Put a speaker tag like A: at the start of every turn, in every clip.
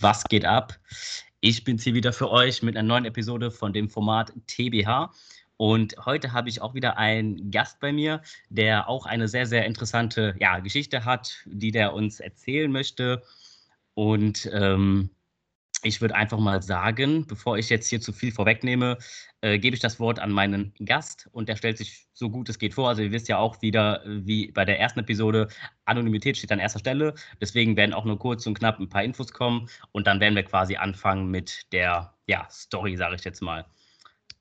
A: Was geht ab? Ich bin's hier wieder für euch mit einer neuen Episode von dem Format TBH. Und heute habe ich auch wieder einen Gast bei mir, der auch eine sehr, sehr interessante ja, Geschichte hat, die der uns erzählen möchte. Und ähm, ich würde einfach mal sagen, bevor ich jetzt hier zu viel vorwegnehme, äh, gebe ich das Wort an meinen Gast und der stellt sich so gut es geht vor. Also ihr wisst ja auch wieder, wie bei der ersten Episode, Anonymität steht an erster Stelle. Deswegen werden auch nur kurz und knapp ein paar Infos kommen und dann werden wir quasi anfangen mit der ja, Story, sage ich jetzt mal.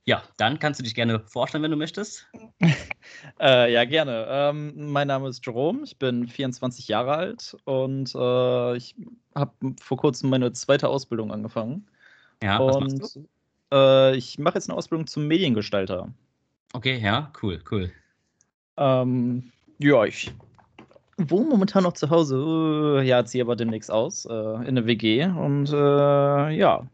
A: Ja, dann kannst du dich gerne vorstellen, wenn du möchtest.
B: äh, ja, gerne. Ähm, mein Name ist Jerome, ich bin 24 Jahre alt und äh, ich habe vor kurzem meine zweite Ausbildung angefangen.
A: Ja, was und, machst du?
B: Äh, ich mache jetzt eine Ausbildung zum Mediengestalter.
A: Okay, ja, cool, cool.
B: Ähm, ja, ich wohne momentan noch zu Hause. Ja, ziehe aber demnächst aus äh, in eine WG und äh, ja,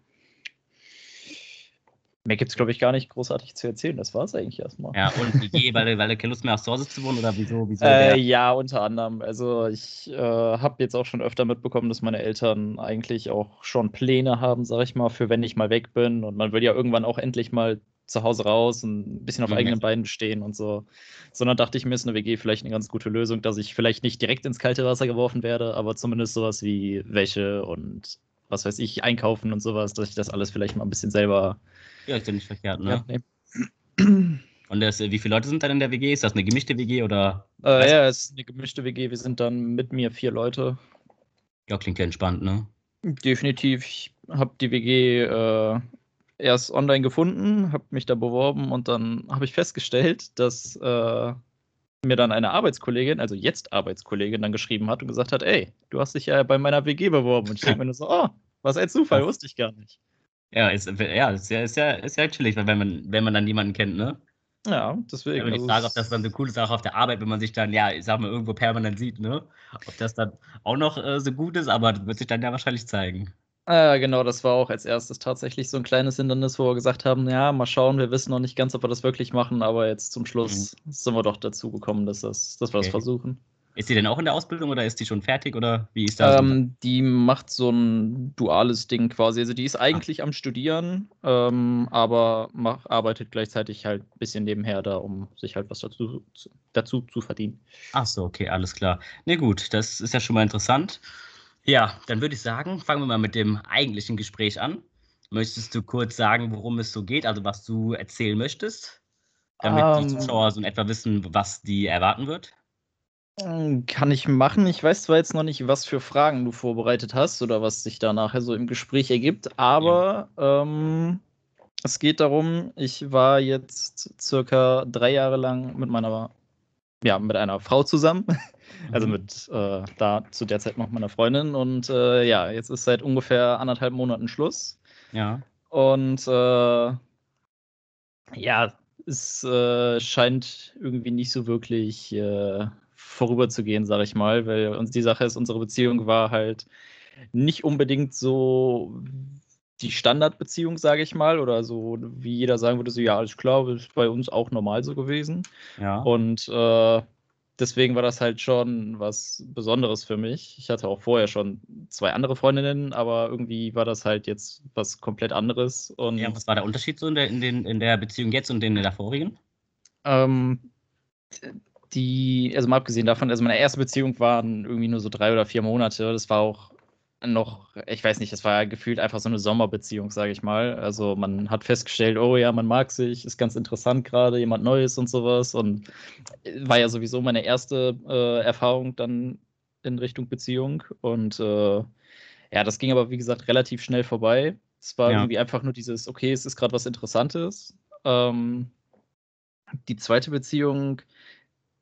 B: Mehr gibt es, glaube ich, gar nicht großartig zu erzählen. Das war es eigentlich erstmal.
A: Ja, und WG, weil, weil du keine Lust mehr hast, zu Hause zu wohnen oder wieso? wieso
B: äh, ja, unter anderem. Also, ich äh, habe jetzt auch schon öfter mitbekommen, dass meine Eltern eigentlich auch schon Pläne haben, sag ich mal, für wenn ich mal weg bin. Und man will ja irgendwann auch endlich mal zu Hause raus und ein bisschen auf mhm. eigenen Beinen stehen und so. Sondern dachte ich mir, ist eine WG vielleicht eine ganz gute Lösung, dass ich vielleicht nicht direkt ins kalte Wasser geworfen werde, aber zumindest sowas wie Wäsche und was weiß ich, einkaufen und sowas, dass ich das alles vielleicht mal ein bisschen selber
A: ja, ist ja nicht verkehrt, ne? Und das, wie viele Leute sind dann in der WG? Ist das eine gemischte WG oder?
B: Äh, ja, es ist eine gemischte WG. Wir sind dann mit mir vier Leute.
A: Ja, klingt ja entspannt, ne?
B: Definitiv. Ich habe die WG äh, erst online gefunden, habe mich da beworben und dann habe ich festgestellt, dass äh, mir dann eine Arbeitskollegin, also jetzt Arbeitskollegin, dann geschrieben hat und gesagt hat, ey, du hast dich ja bei meiner WG beworben. Und ich denke mir nur so, oh, was ein Zufall, wusste ich gar nicht.
A: Ja, ist, ja, ist ja, ist ja, ist ja chillig, wenn man, wenn man dann jemanden kennt, ne?
B: Ja, deswegen.
A: Aber die also Frage, ob das dann so cool ist, auch auf der Arbeit, wenn man sich dann, ja, ich sag mal, irgendwo permanent sieht, ne? Ob das dann auch noch äh, so gut ist, aber das wird sich dann ja wahrscheinlich zeigen.
B: Ja, genau, das war auch als erstes tatsächlich so ein kleines Hindernis, wo wir gesagt haben, ja, mal schauen, wir wissen noch nicht ganz, ob wir das wirklich machen, aber jetzt zum Schluss mhm. sind wir doch dazu gekommen, dass, das, dass wir okay. das versuchen.
A: Ist sie denn auch in der Ausbildung oder ist die schon fertig oder wie ist das?
B: Ähm, die macht so ein duales Ding quasi. Also die ist eigentlich ah. am Studieren, ähm, aber mach, arbeitet gleichzeitig halt ein bisschen nebenher da, um sich halt was dazu, dazu zu verdienen.
A: Ach so, okay, alles klar. Ne, gut, das ist ja schon mal interessant. Ja, dann würde ich sagen, fangen wir mal mit dem eigentlichen Gespräch an. Möchtest du kurz sagen, worum es so geht, also was du erzählen möchtest, damit um, die ähm. Zuschauer so in etwa wissen, was die erwarten wird?
B: Hm, kann ich machen. Ich weiß zwar jetzt noch nicht, was für Fragen du vorbereitet hast oder was sich da nachher so im Gespräch ergibt, aber ja. ähm, es geht darum, ich war jetzt circa drei Jahre lang mit meiner, ja, mit einer Frau zusammen. Also mhm. mit äh, da zu der Zeit noch meiner Freundin. Und äh, ja, jetzt ist seit ungefähr anderthalb Monaten Schluss.
A: Ja.
B: Und äh, ja, es äh, scheint irgendwie nicht so wirklich äh, vorüberzugehen, sage ich mal, weil uns die Sache ist, unsere Beziehung war halt nicht unbedingt so die Standardbeziehung, sage ich mal, oder so, wie jeder sagen würde, so, ja, alles klar, ist bei uns auch normal so gewesen.
A: Ja.
B: Und äh, deswegen war das halt schon was Besonderes für mich. Ich hatte auch vorher schon zwei andere Freundinnen, aber irgendwie war das halt jetzt was komplett anderes. Und
A: ja, was war der Unterschied so in der, in den, in der Beziehung jetzt und in der vorigen?
B: Ähm, die, also mal abgesehen davon, also meine erste Beziehung waren irgendwie nur so drei oder vier Monate. Das war auch noch, ich weiß nicht, das war ja gefühlt einfach so eine Sommerbeziehung, sage ich mal. Also man hat festgestellt, oh ja, man mag sich, ist ganz interessant gerade, jemand Neues und sowas. Und war ja sowieso meine erste äh, Erfahrung dann in Richtung Beziehung. Und äh, ja, das ging aber, wie gesagt, relativ schnell vorbei. Es war ja. irgendwie einfach nur dieses, okay, es ist gerade was Interessantes. Ähm, die zweite Beziehung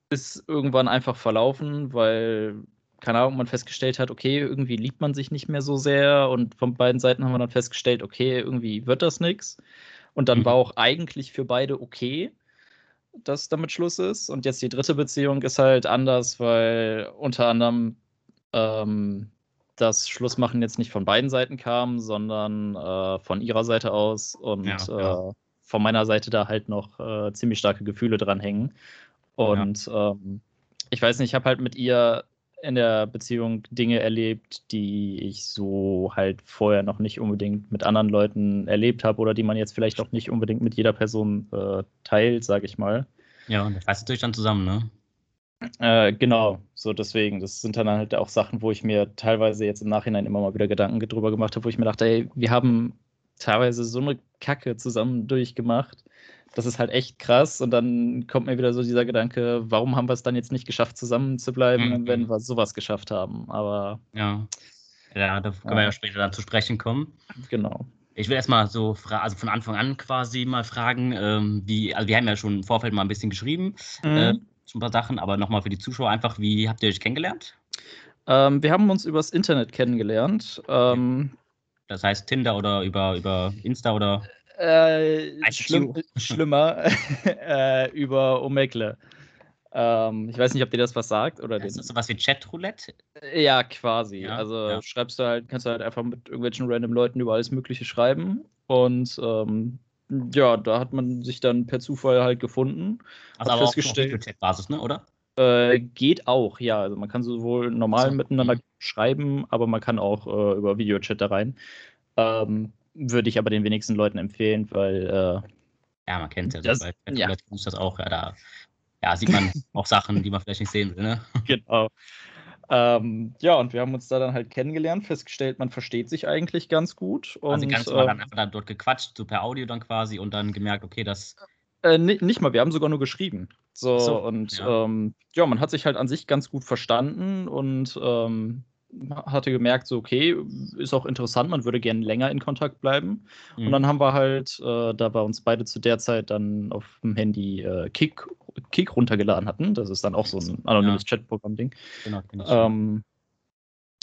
B: ist irgendwann einfach verlaufen, weil, keine Ahnung, man festgestellt hat, okay, irgendwie liebt man sich nicht mehr so sehr und von beiden Seiten haben wir dann festgestellt, okay, irgendwie wird das nichts. Und dann mhm. war auch eigentlich für beide okay, dass damit Schluss ist. Und jetzt die dritte Beziehung ist halt anders, weil unter anderem ähm, das Schlussmachen jetzt nicht von beiden Seiten kam, sondern äh, von ihrer Seite aus und ja, ja. Äh, von meiner Seite da halt noch äh, ziemlich starke Gefühle dran hängen. Und ja. ähm, ich weiß nicht, ich habe halt mit ihr in der Beziehung Dinge erlebt, die ich so halt vorher noch nicht unbedingt mit anderen Leuten erlebt habe oder die man jetzt vielleicht auch nicht unbedingt mit jeder Person äh, teilt, sage ich mal.
A: Ja, und das fasst natürlich dann zusammen, ne?
B: Äh, genau, so deswegen. Das sind dann halt auch Sachen, wo ich mir teilweise jetzt im Nachhinein immer mal wieder Gedanken drüber gemacht habe, wo ich mir dachte, ey, wir haben teilweise so eine Kacke zusammen durchgemacht. Das ist halt echt krass. Und dann kommt mir wieder so dieser Gedanke, warum haben wir es dann jetzt nicht geschafft, zusammen zu bleiben, mhm. wenn wir sowas geschafft haben? Aber.
A: Ja. Ja, da können ja. wir ja später dann zu sprechen kommen.
B: Genau.
A: Ich will erstmal so, also von Anfang an quasi mal fragen, ähm, wie, also wir haben ja schon im Vorfeld mal ein bisschen geschrieben, mhm. äh, ein paar Sachen, aber nochmal für die Zuschauer einfach, wie habt ihr euch kennengelernt?
B: Ähm, wir haben uns übers Internet kennengelernt. Ähm,
A: das heißt Tinder oder über, über Insta oder?
B: Äh, schlimm, schlimmer, äh, über Omegle. Ähm, ich weiß nicht, ob dir das was sagt. Oder
A: ist das sowas wie Chatroulette?
B: Ja, quasi. Ja, also ja. schreibst du halt, kannst du halt einfach mit irgendwelchen random Leuten über alles Mögliche schreiben. Und ähm, ja, da hat man sich dann per Zufall halt gefunden.
A: Also aber auf Videochat-Basis, ne, oder?
B: Äh, geht auch, ja. Also man kann sowohl normal so. miteinander schreiben, aber man kann auch äh, über Videochat da rein. Ähm, würde ich aber den wenigsten Leuten empfehlen, weil. Äh,
A: ja, man kennt ja, das, bei ja. das auch. Ja, da ja, sieht man auch Sachen, die man vielleicht nicht sehen will. Ne?
B: Genau. Ähm, ja, und wir haben uns da dann halt kennengelernt, festgestellt, man versteht sich eigentlich ganz gut. Und,
A: also ganz normal äh, dann einfach dann dort gequatscht, so per Audio dann quasi und dann gemerkt, okay, das.
B: Äh, nicht, nicht mal, wir haben sogar nur geschrieben. So, so und ja. Ähm, ja. man hat sich halt an sich ganz gut verstanden und ähm, hatte gemerkt, so, okay, ist auch interessant, man würde gerne länger in Kontakt bleiben. Mhm. Und dann haben wir halt, äh, da wir uns beide zu der Zeit dann auf dem Handy äh, Kick, Kick runtergeladen hatten, das ist dann auch so ein anonymes ja. Chatprogramm-Ding. Genau, ähm,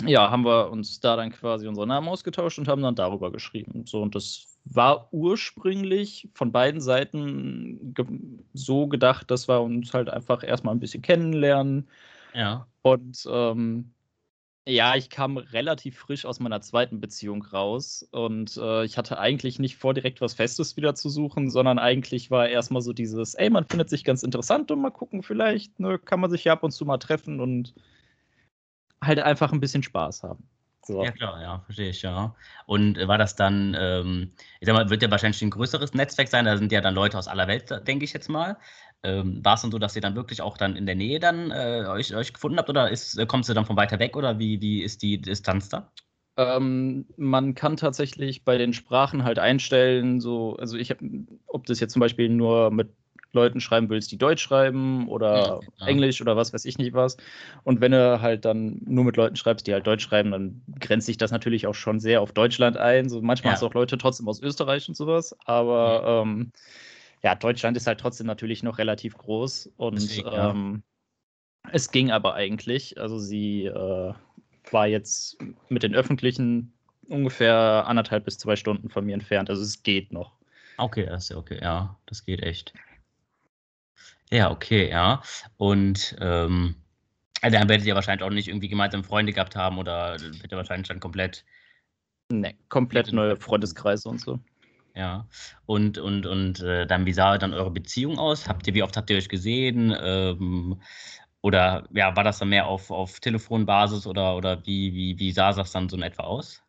B: ja, haben wir uns da dann quasi unsere Namen ausgetauscht und haben dann darüber geschrieben. So, und das war ursprünglich von beiden Seiten ge so gedacht, dass wir uns halt einfach erstmal ein bisschen kennenlernen.
A: Ja.
B: Und ähm, ja, ich kam relativ frisch aus meiner zweiten Beziehung raus und äh, ich hatte eigentlich nicht vor, direkt was Festes wieder zu suchen, sondern eigentlich war erstmal so dieses, ey, man findet sich ganz interessant und mal gucken, vielleicht ne, kann man sich ja ab und zu mal treffen und halt einfach ein bisschen Spaß haben.
A: So. Ja, klar, ja, verstehe ich, ja. Und war das dann, ähm, ich sag mal, wird ja wahrscheinlich ein größeres Netzwerk sein, da sind ja dann Leute aus aller Welt, denke ich jetzt mal. Ähm, war es dann so, dass ihr dann wirklich auch dann in der Nähe dann äh, euch, euch gefunden habt oder ist, äh, kommst du dann von weiter weg oder wie, wie ist die Distanz da?
B: Ähm, man kann tatsächlich bei den Sprachen halt einstellen, so, also ich habe, ob das jetzt zum Beispiel nur mit Leuten schreiben willst, die Deutsch schreiben oder ja, Englisch oder was weiß ich nicht was. Und wenn du halt dann nur mit Leuten schreibst, die halt Deutsch schreiben, dann grenzt sich das natürlich auch schon sehr auf Deutschland ein. So manchmal ja. hast du auch Leute trotzdem aus Österreich und sowas, aber ähm, ja, Deutschland ist halt trotzdem natürlich noch relativ groß und Deswegen, ja. ähm, es ging aber eigentlich. Also sie äh, war jetzt mit den öffentlichen ungefähr anderthalb bis zwei Stunden von mir entfernt. Also es geht noch.
A: Okay, das ist ja okay, ja, das geht echt. Ja, okay, ja. Und ähm, also dann werdet ihr wahrscheinlich auch nicht irgendwie gemeinsam Freunde gehabt haben oder wird ihr wahrscheinlich dann komplett.
B: Ne, komplett neue Freundeskreise und so.
A: Ja. Und, und, und äh, dann, wie sah dann eure Beziehung aus? Habt ihr, wie oft habt ihr euch gesehen? Ähm, oder ja, war das dann mehr auf, auf Telefonbasis oder, oder wie, wie, wie sah das dann so in etwa aus?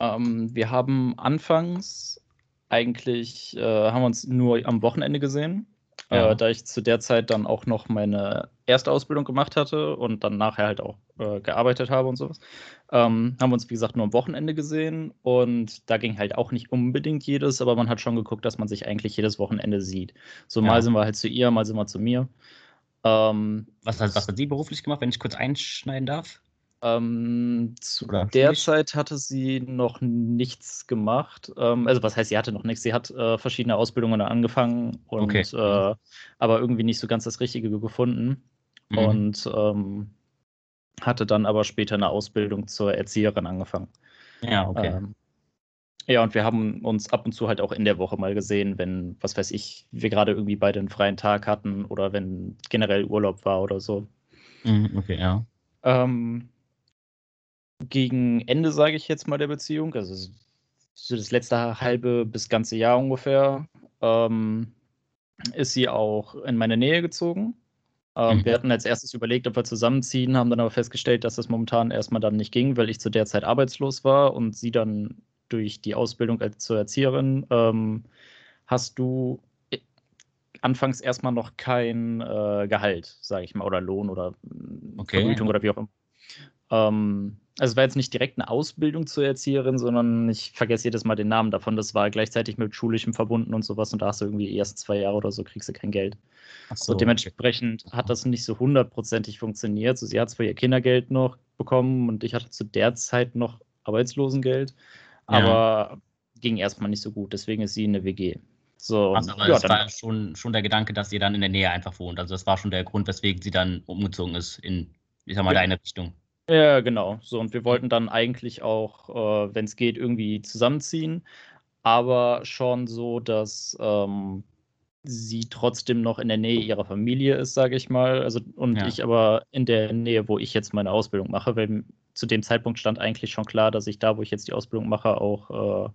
B: Ähm, wir haben anfangs eigentlich, äh, haben uns nur am Wochenende gesehen. Ja. Äh, da ich zu der Zeit dann auch noch meine erste Ausbildung gemacht hatte und dann nachher halt auch äh, gearbeitet habe und sowas, ähm, haben wir uns, wie gesagt, nur am Wochenende gesehen und da ging halt auch nicht unbedingt jedes, aber man hat schon geguckt, dass man sich eigentlich jedes Wochenende sieht. So ja. mal sind wir halt zu ihr, mal sind wir zu mir.
A: Ähm, was, was hat sie beruflich gemacht, wenn ich kurz einschneiden darf?
B: Ähm, zu Oder der? Zeit hatte sie noch nichts gemacht. Ähm, also was heißt, sie hatte noch nichts. Sie hat äh, verschiedene Ausbildungen angefangen und okay. äh, aber irgendwie nicht so ganz das Richtige gefunden. Mhm. Und ähm, hatte dann aber später eine Ausbildung zur Erzieherin angefangen.
A: Ja, okay.
B: Ähm, ja, und wir haben uns ab und zu halt auch in der Woche mal gesehen, wenn, was weiß ich, wir gerade irgendwie beide einen freien Tag hatten oder wenn generell Urlaub war oder so.
A: Mhm, okay, ja.
B: Ähm, gegen Ende, sage ich jetzt mal, der Beziehung, also so das letzte halbe bis ganze Jahr ungefähr, ähm, ist sie auch in meine Nähe gezogen. Ähm, mhm. Wir hatten als erstes überlegt, ob wir zusammenziehen, haben dann aber festgestellt, dass das momentan erstmal dann nicht ging, weil ich zu der Zeit arbeitslos war und sie dann durch die Ausbildung als zur Erzieherin ähm, hast du äh, anfangs erstmal noch kein äh, Gehalt, sage ich mal, oder Lohn oder okay. Vergütung oder wie auch immer. Ähm, also es war jetzt nicht direkt eine Ausbildung zur Erzieherin, sondern ich vergesse jedes Mal den Namen davon. Das war gleichzeitig mit schulischem verbunden und sowas und da hast du irgendwie erst zwei Jahre oder so kriegst du kein Geld. So, und dementsprechend okay. hat das nicht so hundertprozentig funktioniert. So, sie hat zwar ihr Kindergeld noch bekommen und ich hatte zu der Zeit noch Arbeitslosengeld, aber ja. ging erstmal nicht so gut. Deswegen ist sie in der WG.
A: So, also, aber ja, das war schon, schon der Gedanke, dass ihr dann in der Nähe einfach wohnt. Also das war schon der Grund, weswegen sie dann umgezogen ist in, ich sag mal, ja. deine Richtung.
B: Ja, genau. So, und wir wollten dann eigentlich auch, äh, wenn es geht, irgendwie zusammenziehen, aber schon so, dass ähm, sie trotzdem noch in der Nähe ihrer Familie ist, sage ich mal. Also, und ja. ich aber in der Nähe, wo ich jetzt meine Ausbildung mache, weil zu dem Zeitpunkt stand eigentlich schon klar, dass ich da, wo ich jetzt die Ausbildung mache, auch äh,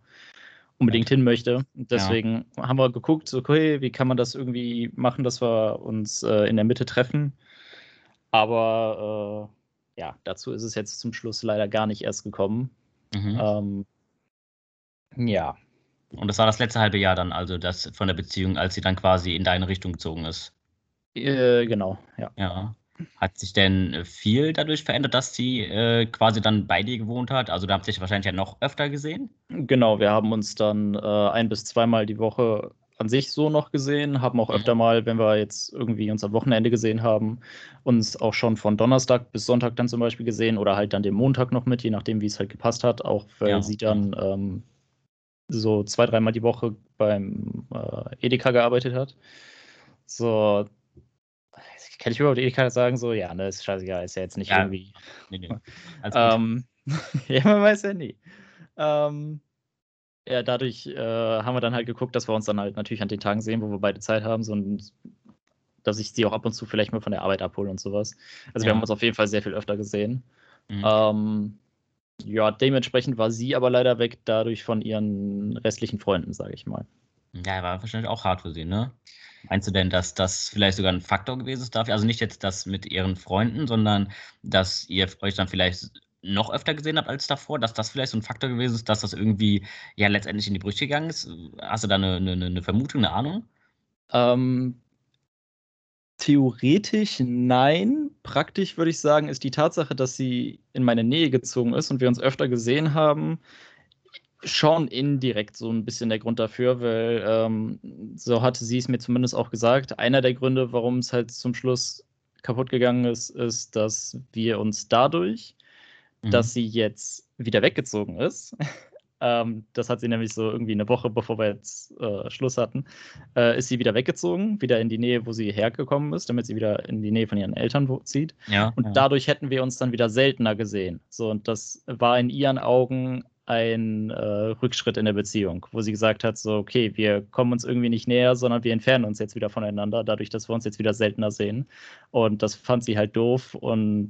B: unbedingt hin möchte. Und deswegen ja. haben wir geguckt, so, okay, wie kann man das irgendwie machen, dass wir uns äh, in der Mitte treffen. Aber äh, ja, dazu ist es jetzt zum Schluss leider gar nicht erst gekommen. Mhm. Ähm, ja.
A: Und das war das letzte halbe Jahr dann, also das von der Beziehung, als sie dann quasi in deine Richtung gezogen ist.
B: Äh, genau, ja.
A: Ja. Hat sich denn viel dadurch verändert, dass sie äh, quasi dann bei dir gewohnt hat? Also da habt ihr wahrscheinlich ja noch öfter gesehen?
B: Genau, wir haben uns dann äh, ein bis zweimal die Woche an sich so noch gesehen, haben auch öfter mal, wenn wir jetzt irgendwie uns am Wochenende gesehen haben, uns auch schon von Donnerstag bis Sonntag dann zum Beispiel gesehen oder halt dann den Montag noch mit, je nachdem, wie es halt gepasst hat, auch weil ja. sie dann ähm, so zwei, dreimal die Woche beim äh, Edeka gearbeitet hat. So, kann ich überhaupt Edeka sagen, so, ja, ne, ist scheißegal, ist ja jetzt nicht ja. irgendwie. Nee, nee. Ähm, ja, man weiß ja nie. Ähm, ja, dadurch äh, haben wir dann halt geguckt, dass wir uns dann halt natürlich an den Tagen sehen, wo wir beide Zeit haben, so und dass ich sie auch ab und zu vielleicht mal von der Arbeit abhole und sowas. Also ja. wir haben uns auf jeden Fall sehr viel öfter gesehen. Mhm. Ähm, ja, dementsprechend war sie aber leider weg, dadurch von ihren restlichen Freunden, sage ich mal.
A: Ja, war wahrscheinlich auch hart für sie, ne? Meinst du denn, dass das vielleicht sogar ein Faktor gewesen ist dafür? Also nicht jetzt das mit ihren Freunden, sondern dass ihr euch dann vielleicht noch öfter gesehen habt als davor, dass das vielleicht so ein Faktor gewesen ist, dass das irgendwie ja letztendlich in die Brüche gegangen ist? Hast du da eine, eine, eine Vermutung, eine Ahnung?
B: Ähm, theoretisch nein. Praktisch würde ich sagen, ist die Tatsache, dass sie in meine Nähe gezogen ist und wir uns öfter gesehen haben, schon indirekt so ein bisschen der Grund dafür, weil ähm, so hatte sie es mir zumindest auch gesagt. Einer der Gründe, warum es halt zum Schluss kaputt gegangen ist, ist, dass wir uns dadurch mhm. dass sie jetzt wieder weggezogen ist. ähm, das hat sie nämlich so irgendwie eine Woche, bevor wir jetzt äh, Schluss hatten, äh, ist sie wieder weggezogen, wieder in die Nähe, wo sie hergekommen ist, damit sie wieder in die Nähe von ihren Eltern zieht. Ja, und ja. dadurch hätten wir uns dann wieder seltener gesehen. So, und das war in ihren Augen ein äh, Rückschritt in der Beziehung, wo sie gesagt hat, so, okay, wir kommen uns irgendwie nicht näher, sondern wir entfernen uns jetzt wieder voneinander, dadurch, dass wir uns jetzt wieder seltener sehen. Und das fand sie halt doof und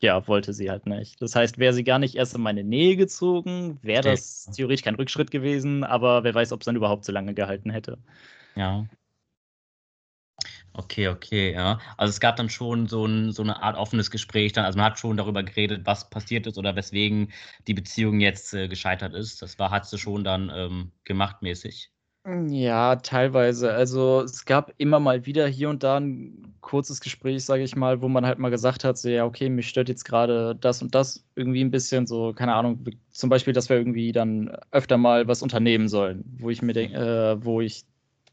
B: ja, wollte sie halt nicht. Das heißt, wäre sie gar nicht erst in meine Nähe gezogen, wäre das theoretisch kein Rückschritt gewesen, aber wer weiß, ob es dann überhaupt so lange gehalten hätte.
A: Ja. Okay, okay, ja. Also es gab dann schon so, ein, so eine Art offenes Gespräch dann. Also man hat schon darüber geredet, was passiert ist oder weswegen die Beziehung jetzt äh, gescheitert ist. Das war, hat sie schon dann ähm, gemacht mäßig.
B: Ja, teilweise. Also, es gab immer mal wieder hier und da ein kurzes Gespräch, sage ich mal, wo man halt mal gesagt hat, so: „Ja, okay, mich stört jetzt gerade das und das irgendwie ein bisschen“, so, keine Ahnung, zum Beispiel, dass wir irgendwie dann öfter mal was unternehmen sollen, wo ich mir denke, äh, wo ich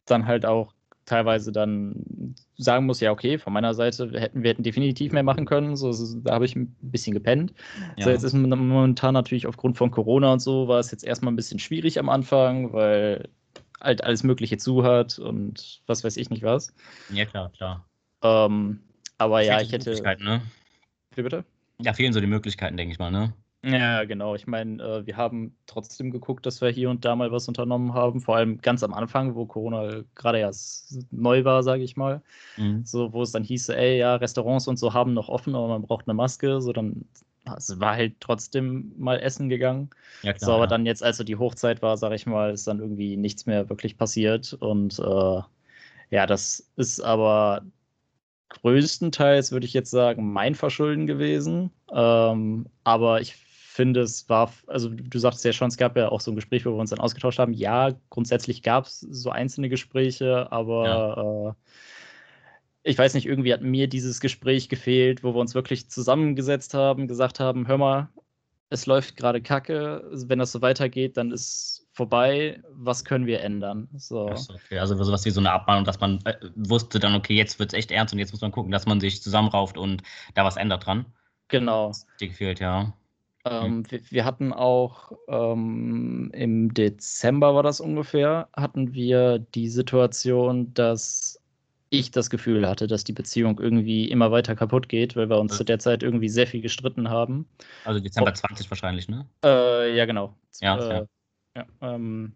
B: dann halt auch teilweise dann sagen muss: „Ja, okay, von meiner Seite hätten wir hätten definitiv mehr machen können“, so, da habe ich ein bisschen gepennt. So, jetzt ist momentan natürlich aufgrund von Corona und so war es jetzt erstmal ein bisschen schwierig am Anfang, weil halt alles Mögliche zuhört und was weiß ich nicht was.
A: Ja, klar, klar.
B: Ähm, aber ja, ich hätte. Ne?
A: Wie bitte? Ja, fehlen so die Möglichkeiten, denke ich mal, ne?
B: Ja, genau. Ich meine, äh, wir haben trotzdem geguckt, dass wir hier und da mal was unternommen haben. Vor allem ganz am Anfang, wo Corona gerade erst neu war, sage ich mal. Mhm. So, wo es dann hieß, ey, ja, Restaurants und so haben noch offen, aber man braucht eine Maske. So, dann es war halt trotzdem mal essen gegangen. Ja, klar, so, aber ja. dann jetzt, als so die Hochzeit war, sage ich mal, ist dann irgendwie nichts mehr wirklich passiert. Und äh, ja, das ist aber größtenteils, würde ich jetzt sagen, mein Verschulden gewesen. Ähm, aber ich finde, es war, also du sagtest ja schon, es gab ja auch so ein Gespräch, wo wir uns dann ausgetauscht haben. Ja, grundsätzlich gab es so einzelne Gespräche, aber ja. äh, ich weiß nicht, irgendwie hat mir dieses Gespräch gefehlt, wo wir uns wirklich zusammengesetzt haben, gesagt haben, hör mal, es läuft gerade kacke, wenn das so weitergeht, dann ist vorbei, was können wir ändern? So.
A: Okay. Also sowas wie so eine Abmahnung, dass man äh, wusste dann, okay, jetzt wird es echt ernst und jetzt muss man gucken, dass man sich zusammenrauft und da was ändert dran.
B: Genau.
A: Das dir gefehlt, ja.
B: Ähm, hm. wir, wir, hatten auch ähm, im Dezember war das ungefähr, hatten wir die Situation, dass ich das Gefühl hatte, dass die Beziehung irgendwie immer weiter kaputt geht, weil wir uns ja. zu der Zeit irgendwie sehr viel gestritten haben.
A: Also Dezember Ob, 20 wahrscheinlich, ne?
B: Äh, ja, genau.
A: Ja,
B: äh,
A: ja.
B: ja ähm,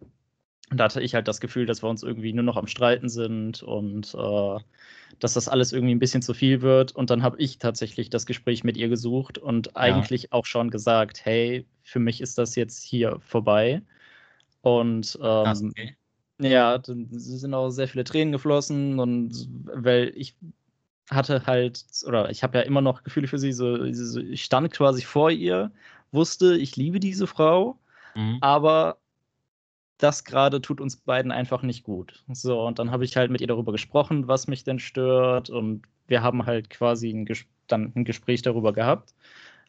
B: da hatte ich halt das Gefühl, dass wir uns irgendwie nur noch am Streiten sind und äh, dass das alles irgendwie ein bisschen zu viel wird. Und dann habe ich tatsächlich das Gespräch mit ihr gesucht und eigentlich auch schon gesagt, hey, für mich ist das jetzt hier vorbei. Und ähm, okay. Ja, dann sind auch sehr viele Tränen geflossen und weil ich hatte halt, oder ich habe ja immer noch Gefühle für sie, so, ich stand quasi vor ihr, wusste, ich liebe diese Frau, mhm. aber das gerade tut uns beiden einfach nicht gut. So, und dann habe ich halt mit ihr darüber gesprochen, was mich denn stört und wir haben halt quasi ein, dann ein Gespräch darüber gehabt,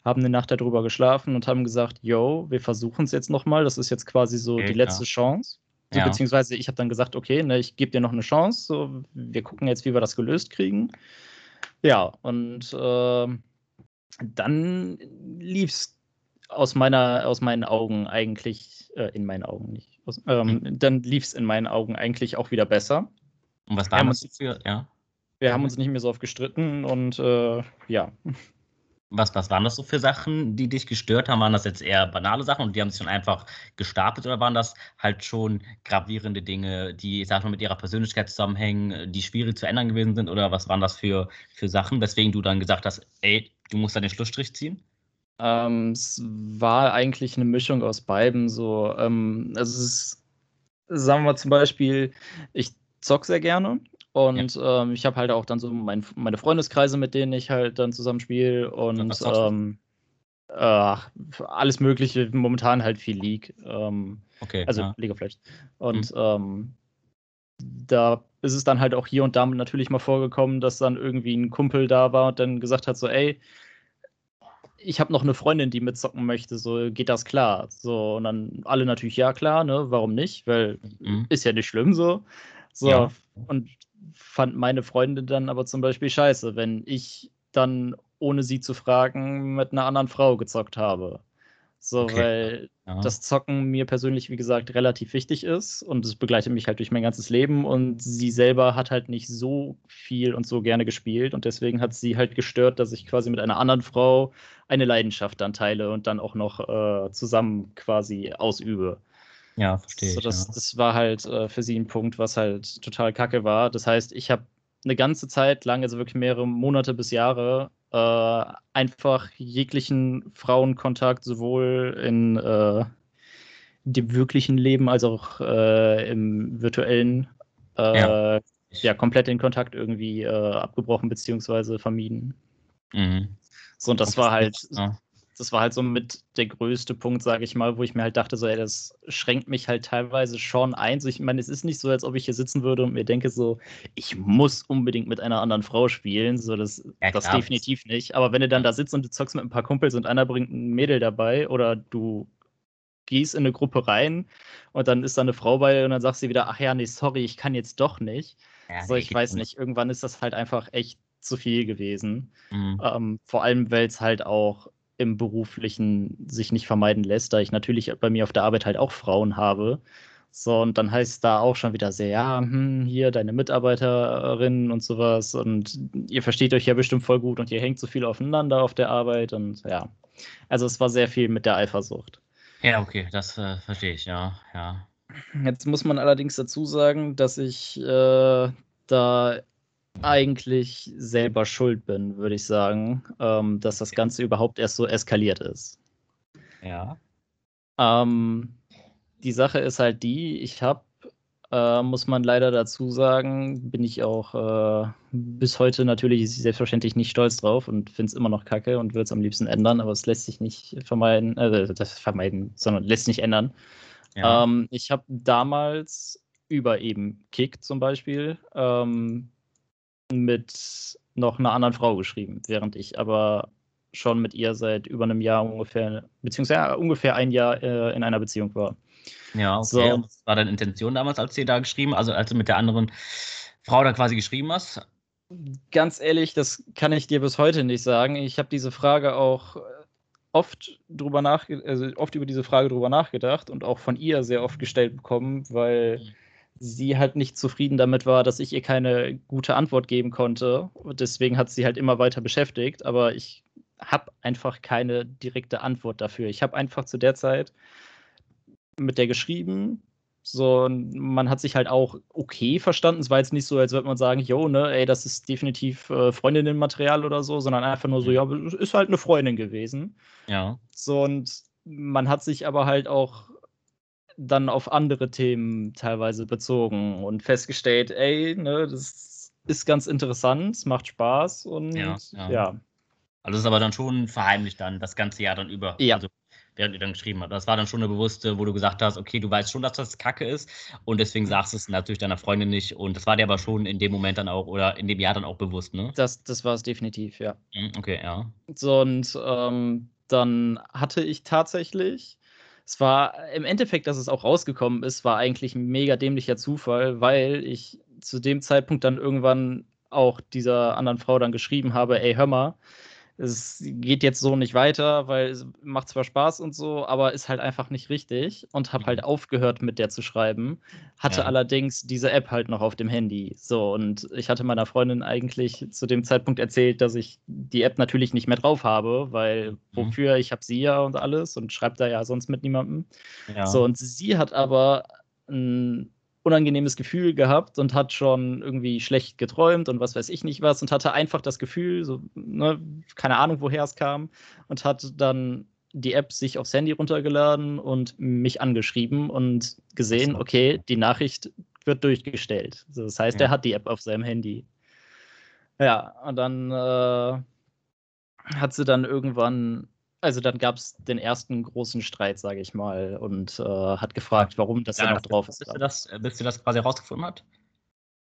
B: haben eine Nacht darüber geschlafen und haben gesagt, yo, wir versuchen es jetzt nochmal, das ist jetzt quasi so okay, die letzte ja. Chance. So, ja. Beziehungsweise ich habe dann gesagt, okay, ne, ich gebe dir noch eine Chance. So, wir gucken jetzt, wie wir das gelöst kriegen. Ja, und äh, dann lief es aus meiner, aus meinen Augen eigentlich, äh, in meinen Augen nicht. Aus, ähm, mhm. Dann lief es in meinen Augen eigentlich auch wieder besser.
A: Und was das für, ja?
B: Wir haben uns nicht mehr so oft gestritten und äh, ja.
A: Was, was waren das so für Sachen, die dich gestört haben? Waren das jetzt eher banale Sachen und die haben sich dann einfach gestapelt oder waren das halt schon gravierende Dinge, die, sag mal, mit ihrer Persönlichkeit zusammenhängen, die schwierig zu ändern gewesen sind? Oder was waren das für, für Sachen, weswegen du dann gesagt hast, ey, du musst da den Schlussstrich ziehen?
B: Ähm, es war eigentlich eine Mischung aus beiden. So, ähm, also es ist, sagen wir mal zum Beispiel, ich zock sehr gerne und ja. ähm, ich habe halt auch dann so mein, meine Freundeskreise, mit denen ich halt dann zusammenspiele und ähm, äh, alles Mögliche, momentan halt viel League. Ähm,
A: okay.
B: Also ja. League of Legends. Und mhm. da ist es dann halt auch hier und da natürlich mal vorgekommen, dass dann irgendwie ein Kumpel da war und dann gesagt hat: so, ey, ich habe noch eine Freundin, die mitzocken möchte, so geht das klar. So, und dann alle natürlich, ja, klar, ne, warum nicht? Weil mhm. ist ja nicht schlimm so. So, ja. und fand meine Freundin dann aber zum Beispiel scheiße, wenn ich dann, ohne sie zu fragen, mit einer anderen Frau gezockt habe. So, okay. weil ja. das Zocken mir persönlich, wie gesagt, relativ wichtig ist und es begleitet mich halt durch mein ganzes Leben und sie selber hat halt nicht so viel und so gerne gespielt und deswegen hat sie halt gestört, dass ich quasi mit einer anderen Frau eine Leidenschaft dann teile und dann auch noch äh, zusammen quasi ausübe.
A: Ja, verstehe.
B: So, das,
A: ja.
B: das war halt äh, für sie ein Punkt, was halt total kacke war. Das heißt, ich habe eine ganze Zeit lang, also wirklich mehrere Monate bis Jahre, äh, einfach jeglichen Frauenkontakt sowohl in äh, dem wirklichen Leben als auch äh, im virtuellen äh, ja. ja. komplett den Kontakt irgendwie äh, abgebrochen bzw. vermieden. Mhm. So, und das war halt ja das war halt so mit der größte Punkt, sage ich mal, wo ich mir halt dachte, so, ey, das schränkt mich halt teilweise schon ein. So, ich meine, es ist nicht so, als ob ich hier sitzen würde und mir denke, so, ich muss unbedingt mit einer anderen Frau spielen. So, das, ja, das definitiv nicht. Aber wenn du dann da sitzt und du zockst mit ein paar Kumpels und einer bringt ein Mädel dabei oder du gehst in eine Gruppe rein und dann ist da eine Frau bei und dann sagst du wieder, ach ja, nee, sorry, ich kann jetzt doch nicht. Ja, so, ich weiß nicht, irgendwann ist das halt einfach echt zu viel gewesen. Mhm. Ähm, vor allem, weil es halt auch im Beruflichen sich nicht vermeiden lässt, da ich natürlich bei mir auf der Arbeit halt auch Frauen habe. So, und dann heißt da auch schon wieder sehr, ja, hm, hier deine Mitarbeiterin und sowas. Und ihr versteht euch ja bestimmt voll gut und ihr hängt so viel aufeinander auf der Arbeit. Und ja, also es war sehr viel mit der Eifersucht.
A: Ja, okay, das äh, verstehe ich, ja, ja.
B: Jetzt muss man allerdings dazu sagen, dass ich äh, da eigentlich selber schuld bin, würde ich sagen, ähm, dass das Ganze überhaupt erst so eskaliert ist.
A: Ja.
B: Ähm, die Sache ist halt die, ich habe Äh, muss man leider dazu sagen, bin ich auch äh, bis heute natürlich selbstverständlich nicht stolz drauf und finde es immer noch kacke und würde es am liebsten ändern, aber es lässt sich nicht vermeiden, äh, das vermeiden, sondern lässt sich nicht ändern. Ja. Ähm, ich habe damals über eben Kick zum Beispiel ähm, mit noch einer anderen Frau geschrieben, während ich aber schon mit ihr seit über einem Jahr ungefähr, beziehungsweise ungefähr ein Jahr äh, in einer Beziehung war.
A: Ja, okay. So. Was war deine Intention damals, als du da geschrieben, also als du mit der anderen Frau da quasi geschrieben hast?
B: Ganz ehrlich, das kann ich dir bis heute nicht sagen. Ich habe diese Frage auch oft drüber nach, also oft über diese Frage drüber nachgedacht und auch von ihr sehr oft gestellt bekommen, weil mhm. Sie halt nicht zufrieden damit war, dass ich ihr keine gute Antwort geben konnte. Und deswegen hat sie halt immer weiter beschäftigt. Aber ich habe einfach keine direkte Antwort dafür. Ich habe einfach zu der Zeit mit der geschrieben. So, man hat sich halt auch okay verstanden. Es war jetzt nicht so, als würde man sagen, jo, ne, ey, das ist definitiv äh, Freundinnenmaterial oder so, sondern einfach nur so, mhm. ja, ist halt eine Freundin gewesen.
A: Ja.
B: So, und man hat sich aber halt auch dann auf andere Themen teilweise bezogen und festgestellt, ey, ne, das ist ganz interessant, es macht Spaß und ja. ja. ja.
A: Also ist aber dann schon verheimlicht dann das ganze Jahr dann über.
B: Ja.
A: Also während ihr dann geschrieben habt. Das war dann schon eine bewusste, wo du gesagt hast, okay, du weißt schon, dass das Kacke ist und deswegen sagst du es natürlich deiner Freundin nicht und das war dir aber schon in dem Moment dann auch oder in dem Jahr dann auch bewusst, ne?
B: Das, das war es definitiv, ja.
A: Mhm, okay, ja.
B: So, und ähm, dann hatte ich tatsächlich, es war im Endeffekt, dass es auch rausgekommen ist, war eigentlich ein mega dämlicher Zufall, weil ich zu dem Zeitpunkt dann irgendwann auch dieser anderen Frau dann geschrieben habe, ey, hör mal, es geht jetzt so nicht weiter, weil es macht zwar Spaß und so, aber ist halt einfach nicht richtig und habe halt mhm. aufgehört mit der zu schreiben. Hatte ja. allerdings diese App halt noch auf dem Handy. So und ich hatte meiner Freundin eigentlich zu dem Zeitpunkt erzählt, dass ich die App natürlich nicht mehr drauf habe, weil mhm. wofür ich habe sie ja und alles und schreibe da ja sonst mit niemandem. Ja. So und sie hat aber ein unangenehmes Gefühl gehabt und hat schon irgendwie schlecht geträumt und was weiß ich nicht was und hatte einfach das Gefühl, so, ne, keine Ahnung, woher es kam, und hat dann die App sich aufs Handy runtergeladen und mich angeschrieben und gesehen, okay, die Nachricht wird durchgestellt. Also das heißt, ja. er hat die App auf seinem Handy. Ja, und dann äh, hat sie dann irgendwann also dann gab es den ersten großen Streit, sage ich mal, und äh, hat gefragt, warum das ja, da noch drauf ist.
A: Bis du das, äh, bis du das quasi herausgefunden hat?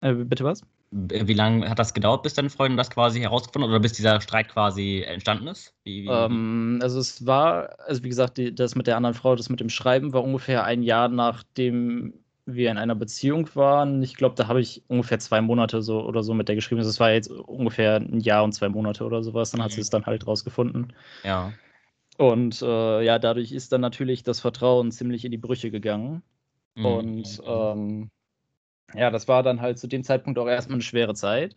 B: Äh, bitte was?
A: Wie lange hat das gedauert, bis deine Freundin das quasi herausgefunden hat oder bis dieser Streit quasi entstanden ist?
B: Wie, wie? Ähm, also es war, also wie gesagt, die, das mit der anderen Frau, das mit dem Schreiben war ungefähr ein Jahr nachdem wir in einer Beziehung waren. Ich glaube, da habe ich ungefähr zwei Monate so oder so mit der geschrieben. Also es war jetzt ungefähr ein Jahr und zwei Monate oder sowas. Dann hat sie mhm. es dann halt rausgefunden.
A: Ja.
B: Und äh, ja, dadurch ist dann natürlich das Vertrauen ziemlich in die Brüche gegangen. Mhm. Und ähm, ja, das war dann halt zu dem Zeitpunkt auch erstmal eine schwere Zeit,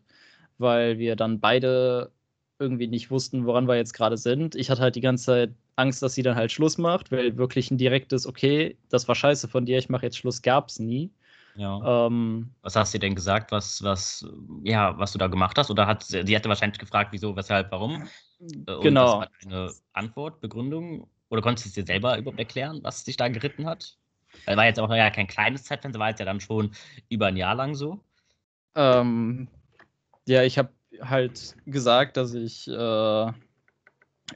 B: weil wir dann beide irgendwie nicht wussten, woran wir jetzt gerade sind. Ich hatte halt die ganze Zeit Angst, dass sie dann halt Schluss macht, weil wirklich ein direktes, okay, das war scheiße von dir, ich mache jetzt Schluss, gab es nie.
A: Ja. Ähm, was hast du denn gesagt, was, was, ja, was du da gemacht hast? Oder hat sie hatte wahrscheinlich gefragt, wieso, weshalb, warum?
B: Äh, und genau.
A: Was eine Antwort, Begründung? Oder konntest du es dir selber überhaupt erklären, was dich da geritten hat? Weil war jetzt auch ja kein kleines Zeitfenster, war jetzt ja dann schon über ein Jahr lang so.
B: Ähm, ja, ich habe halt gesagt, dass ich äh,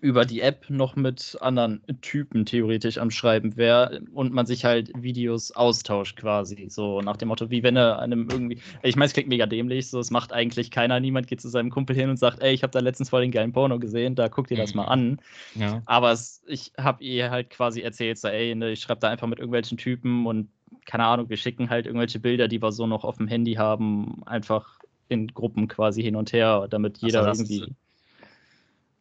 B: über die App noch mit anderen Typen theoretisch am Schreiben wäre und man sich halt Videos austauscht quasi. So nach dem Motto, wie wenn er einem irgendwie. Ich meine, es klingt mega dämlich, so es macht eigentlich keiner. Niemand geht zu seinem Kumpel hin und sagt, ey, ich habe da letztens voll den geilen Porno gesehen, da guck dir das mal an. Ja. Aber es, ich habe ihr halt quasi erzählt, so, ey, ne, ich schreibe da einfach mit irgendwelchen Typen und keine Ahnung, wir schicken halt irgendwelche Bilder, die wir so noch auf dem Handy haben, einfach in Gruppen quasi hin und her, damit jeder also, irgendwie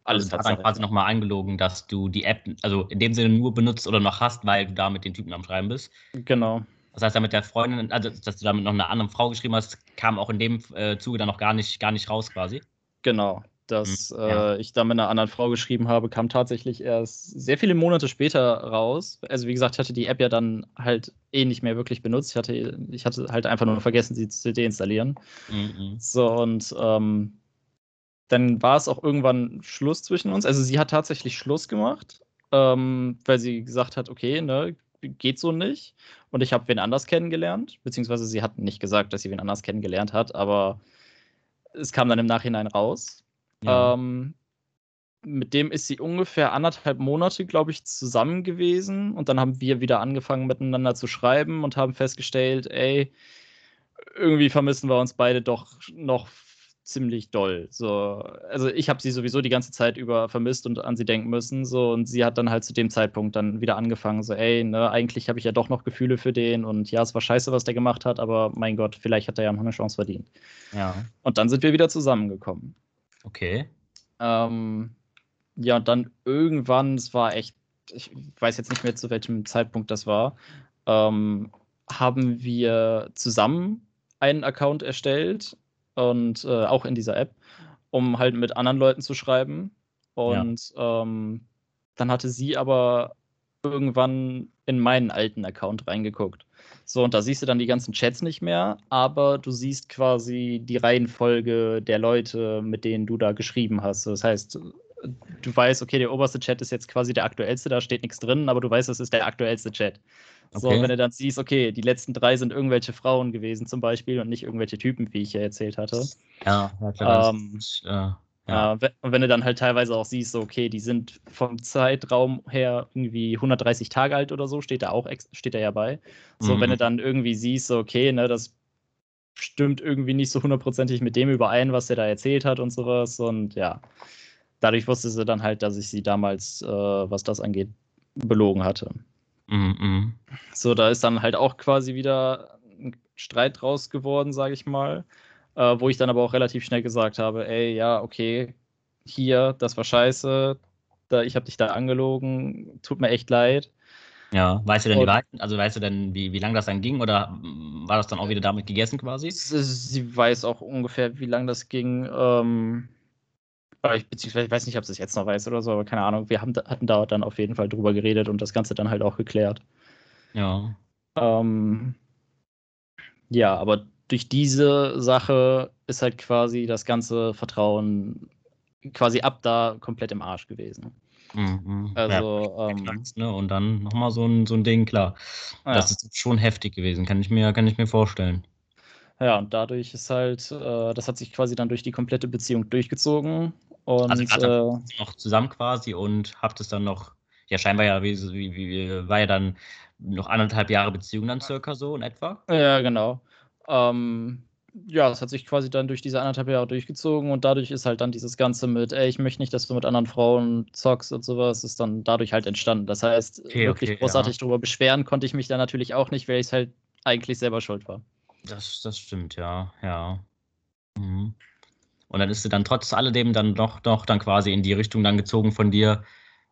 A: alles also, hat dann quasi nochmal eingelogen, dass du die App, also in dem Sinne nur benutzt oder noch hast, weil du da mit den Typen am Schreiben bist.
B: Genau.
A: Das heißt, da mit der Freundin, also dass du da mit noch einer anderen Frau geschrieben hast, kam auch in dem äh, Zuge dann noch gar nicht, gar nicht raus quasi.
B: Genau. Dass hm, ja. äh, ich da mit einer anderen Frau geschrieben habe, kam tatsächlich erst sehr viele Monate später raus. Also wie gesagt, ich hatte die App ja dann halt eh nicht mehr wirklich benutzt. Ich hatte, ich hatte halt einfach nur vergessen, sie zu deinstallieren. Mhm. So, und ähm, dann war es auch irgendwann Schluss zwischen uns. Also sie hat tatsächlich Schluss gemacht, ähm, weil sie gesagt hat, okay, ne, geht so nicht. Und ich habe wen anders kennengelernt, beziehungsweise sie hat nicht gesagt, dass sie wen anders kennengelernt hat, aber es kam dann im Nachhinein raus. Ja. Ähm, mit dem ist sie ungefähr anderthalb Monate, glaube ich, zusammen gewesen. Und dann haben wir wieder angefangen, miteinander zu schreiben und haben festgestellt, ey, irgendwie vermissen wir uns beide doch noch ziemlich doll. So, also ich habe sie sowieso die ganze Zeit über vermisst und an sie denken müssen. So, und sie hat dann halt zu dem Zeitpunkt dann wieder angefangen, so, ey, ne, eigentlich habe ich ja doch noch Gefühle für den und ja, es war scheiße, was der gemacht hat, aber mein Gott, vielleicht hat er ja noch eine Chance verdient.
A: Ja.
B: Und dann sind wir wieder zusammengekommen.
A: Okay.
B: Ähm, ja, und dann irgendwann, es war echt, ich weiß jetzt nicht mehr zu welchem Zeitpunkt das war, ähm, haben wir zusammen einen Account erstellt und äh, auch in dieser App, um halt mit anderen Leuten zu schreiben. Und ja. ähm, dann hatte sie aber irgendwann in meinen alten Account reingeguckt. So, und da siehst du dann die ganzen Chats nicht mehr, aber du siehst quasi die Reihenfolge der Leute, mit denen du da geschrieben hast. Das heißt, du weißt, okay, der oberste Chat ist jetzt quasi der aktuellste, da steht nichts drin, aber du weißt, das ist der aktuellste Chat. So, okay. wenn du dann siehst, okay, die letzten drei sind irgendwelche Frauen gewesen zum Beispiel und nicht irgendwelche Typen, wie ich ja erzählt hatte.
A: Ja, ja klar.
B: Ähm, ist, äh, ja. Äh, und wenn du dann halt teilweise auch siehst, so, okay, die sind vom Zeitraum her irgendwie 130 Tage alt oder so, steht da auch, steht da ja bei. So, mhm. wenn du dann irgendwie siehst, so, okay, ne, das stimmt irgendwie nicht so hundertprozentig mit dem überein, was er da erzählt hat und sowas. Und ja, dadurch wusste sie dann halt, dass ich sie damals, äh, was das angeht, belogen hatte.
A: Mhm.
B: So, da ist dann halt auch quasi wieder ein Streit draus geworden, sage ich mal, äh, wo ich dann aber auch relativ schnell gesagt habe, ey, ja, okay, hier, das war scheiße, da, ich habe dich da angelogen, tut mir echt leid.
A: Ja, weißt du denn, die also weißt du denn, wie, wie lange das dann ging oder war das dann auch wieder damit gegessen quasi?
B: Sie weiß auch ungefähr, wie lange das ging. Ähm, ich, beziehungsweise ich weiß nicht, ob sie es jetzt noch weiß oder so, aber keine Ahnung. Wir haben, hatten da dann auf jeden Fall drüber geredet und das Ganze dann halt auch geklärt.
A: Ja.
B: Ähm, ja, aber durch diese Sache ist halt quasi das ganze Vertrauen quasi ab da komplett im Arsch gewesen.
A: Mhm. Also, ja, ähm, ne? Und dann nochmal so ein, so ein Ding, klar. Ja. Das ist schon heftig gewesen, kann ich mir, kann ich mir vorstellen.
B: Ja, und dadurch ist halt, äh, das hat sich quasi dann durch die komplette Beziehung durchgezogen. Und, also
A: äh, noch zusammen quasi und habt es dann noch, ja scheinbar ja, wie, wie, wie, war ja dann noch anderthalb Jahre Beziehung dann circa so in etwa?
B: Ja, genau. Ähm, ja, das hat sich quasi dann durch diese anderthalb Jahre durchgezogen und dadurch ist halt dann dieses Ganze mit, ey, ich möchte nicht, dass du mit anderen Frauen zockst und sowas, ist dann dadurch halt entstanden. Das heißt, okay, wirklich okay, großartig ja. darüber beschweren konnte ich mich dann natürlich auch nicht, weil ich es halt eigentlich selber schuld war.
A: Das, das stimmt, ja, ja. Mhm. Und dann ist sie dann trotz alledem dann doch, doch dann quasi in die Richtung dann gezogen von dir,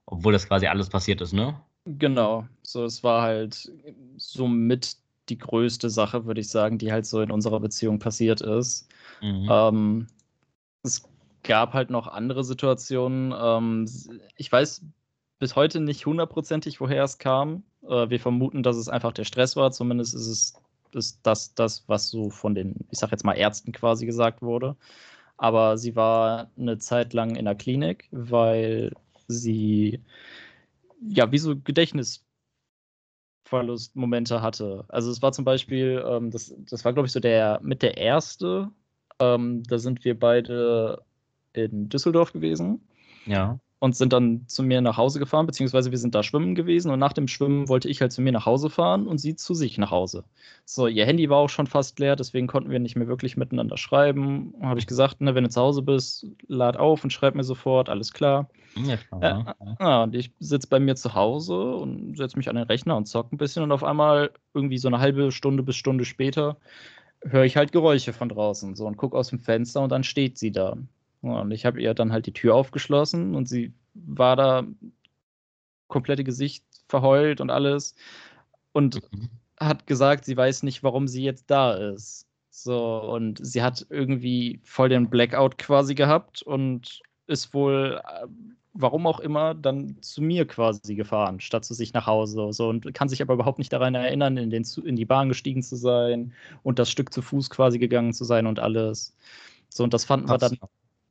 A: obwohl das quasi alles passiert ist, ne?
B: Genau. So, es war halt somit die größte Sache, würde ich sagen, die halt so in unserer Beziehung passiert ist. Mhm. Ähm, es gab halt noch andere Situationen. Ähm, ich weiß bis heute nicht hundertprozentig, woher es kam. Äh, wir vermuten, dass es einfach der Stress war. Zumindest ist es ist das, das, was so von den, ich sag jetzt mal, Ärzten quasi gesagt wurde aber sie war eine Zeit lang in der Klinik, weil sie ja wie so Gedächtnisverlustmomente hatte. Also es war zum Beispiel, ähm, das, das war glaube ich so der mit der erste. Ähm, da sind wir beide in Düsseldorf gewesen.
A: Ja
B: und sind dann zu mir nach Hause gefahren, beziehungsweise wir sind da schwimmen gewesen und nach dem Schwimmen wollte ich halt zu mir nach Hause fahren und sie zu sich nach Hause. So, ihr Handy war auch schon fast leer, deswegen konnten wir nicht mehr wirklich miteinander schreiben. Habe ich gesagt, ne, wenn du zu Hause bist, lad auf und schreib mir sofort, alles klar. Ja, klar. Äh, ja, und ich sitze bei mir zu Hause und setze mich an den Rechner und zocke ein bisschen und auf einmal irgendwie so eine halbe Stunde bis Stunde später höre ich halt Geräusche von draußen so und gucke aus dem Fenster und dann steht sie da. Und ich habe ihr dann halt die Tür aufgeschlossen und sie war da komplette Gesicht verheult und alles und mhm. hat gesagt, sie weiß nicht, warum sie jetzt da ist. So, und sie hat irgendwie voll den Blackout quasi gehabt und ist wohl, äh, warum auch immer, dann zu mir quasi gefahren, statt zu sich nach Hause. So, und kann sich aber überhaupt nicht daran erinnern, in, den, in die Bahn gestiegen zu sein und das Stück zu Fuß quasi gegangen zu sein und alles. So, und das fanden Krass. wir dann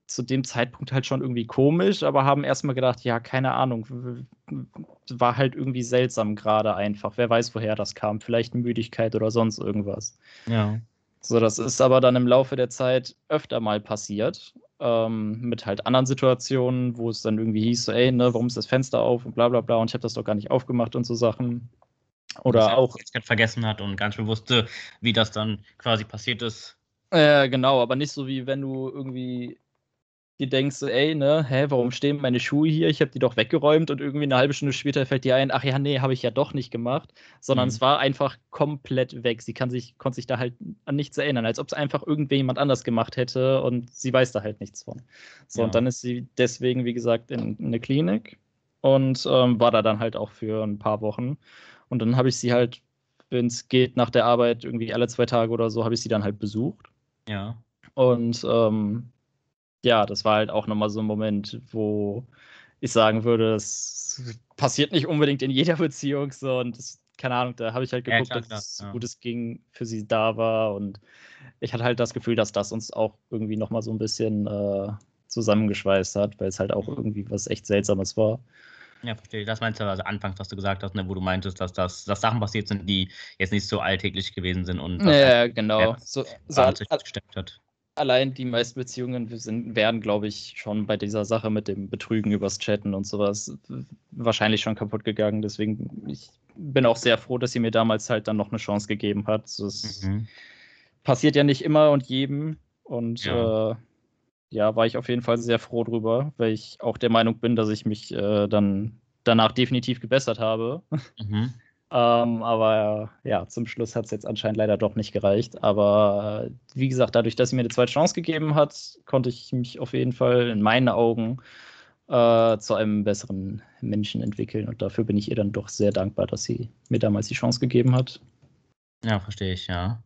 B: zu dem Zeitpunkt halt schon irgendwie komisch, aber haben erstmal gedacht, ja, keine Ahnung, war halt irgendwie seltsam gerade einfach. Wer weiß, woher das kam. Vielleicht Müdigkeit oder sonst irgendwas.
A: Ja.
B: So, das ist aber dann im Laufe der Zeit öfter mal passiert. Ähm, mit halt anderen Situationen, wo es dann irgendwie hieß, so, ey, ne, warum ist das Fenster auf und bla bla bla und ich habe das doch gar nicht aufgemacht und so Sachen. Oder auch.
A: vergessen hat und ganz schön wusste, wie das dann quasi passiert ist.
B: Äh, genau, aber nicht so wie wenn du irgendwie dir denkst, ey, ne, hä, warum stehen meine Schuhe hier? Ich habe die doch weggeräumt und irgendwie eine halbe Stunde später fällt dir ein, ach ja, nee, habe ich ja doch nicht gemacht, sondern mhm. es war einfach komplett weg. Sie kann sich, konnte sich da halt an nichts erinnern, als ob es einfach irgendjemand anders gemacht hätte und sie weiß da halt nichts von. So, ja. und dann ist sie deswegen, wie gesagt, in, in eine Klinik und ähm, war da dann halt auch für ein paar Wochen. Und dann habe ich sie halt, wenn es geht, nach der Arbeit irgendwie alle zwei Tage oder so, habe ich sie dann halt besucht.
A: Ja.
B: Und ähm, ja, das war halt auch nochmal so ein Moment, wo ich sagen würde, es passiert nicht unbedingt in jeder Beziehung so und das, keine Ahnung, da habe ich halt geguckt, ja, dass es ja. gut es ging, für sie da war und ich hatte halt das Gefühl, dass das uns auch irgendwie nochmal so ein bisschen äh, zusammengeschweißt hat, weil es halt auch irgendwie was echt Seltsames war.
A: Ja, verstehe. Das meinst du also anfangs, was du gesagt hast, ne, wo du meintest, dass das dass Sachen passiert sind, die jetzt nicht so alltäglich gewesen sind und
B: ja, genau. So, so gesteckt hat allein die meisten Beziehungen sind, werden, glaube ich, schon bei dieser Sache mit dem Betrügen übers Chatten und sowas wahrscheinlich schon kaputt gegangen. Deswegen ich bin auch sehr froh, dass sie mir damals halt dann noch eine Chance gegeben hat. Das mhm. passiert ja nicht immer und jedem. Und ja. Äh, ja. war ich auf jeden Fall sehr froh drüber, weil ich auch der Meinung bin, dass ich mich äh, dann danach definitiv gebessert habe. Mhm. Ähm, aber ja, zum Schluss hat es jetzt anscheinend leider doch nicht gereicht. Aber äh, wie gesagt, dadurch, dass sie mir eine zweite Chance gegeben hat, konnte ich mich auf jeden Fall in meinen Augen äh, zu einem besseren Menschen entwickeln. Und dafür bin ich ihr dann doch sehr dankbar, dass sie mir damals die Chance gegeben hat.
A: Ja, verstehe ich, ja.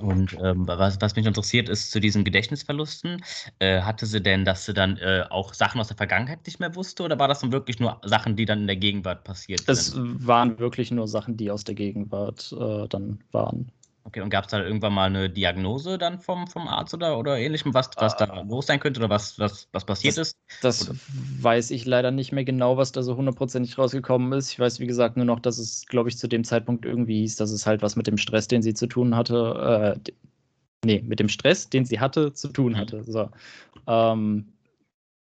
A: Und ähm, was, was, mich interessiert, ist zu diesen Gedächtnisverlusten. Äh, hatte sie denn, dass sie dann äh, auch Sachen aus der Vergangenheit nicht mehr wusste oder war das dann wirklich nur Sachen, die dann in der Gegenwart passiert
B: sind? Es waren wirklich nur Sachen, die aus der Gegenwart äh, dann waren.
A: Okay, und gab es da irgendwann mal eine Diagnose dann vom, vom Arzt oder, oder ähnlichem, was, was da ah. los sein könnte oder was, was, was passiert
B: das,
A: ist?
B: Das oder? weiß ich leider nicht mehr genau, was da so hundertprozentig rausgekommen ist. Ich weiß, wie gesagt, nur noch, dass es, glaube ich, zu dem Zeitpunkt irgendwie hieß, dass es halt was mit dem Stress, den sie zu tun hatte, äh, nee, mit dem Stress, den sie hatte, zu tun mhm. hatte. So. Ähm,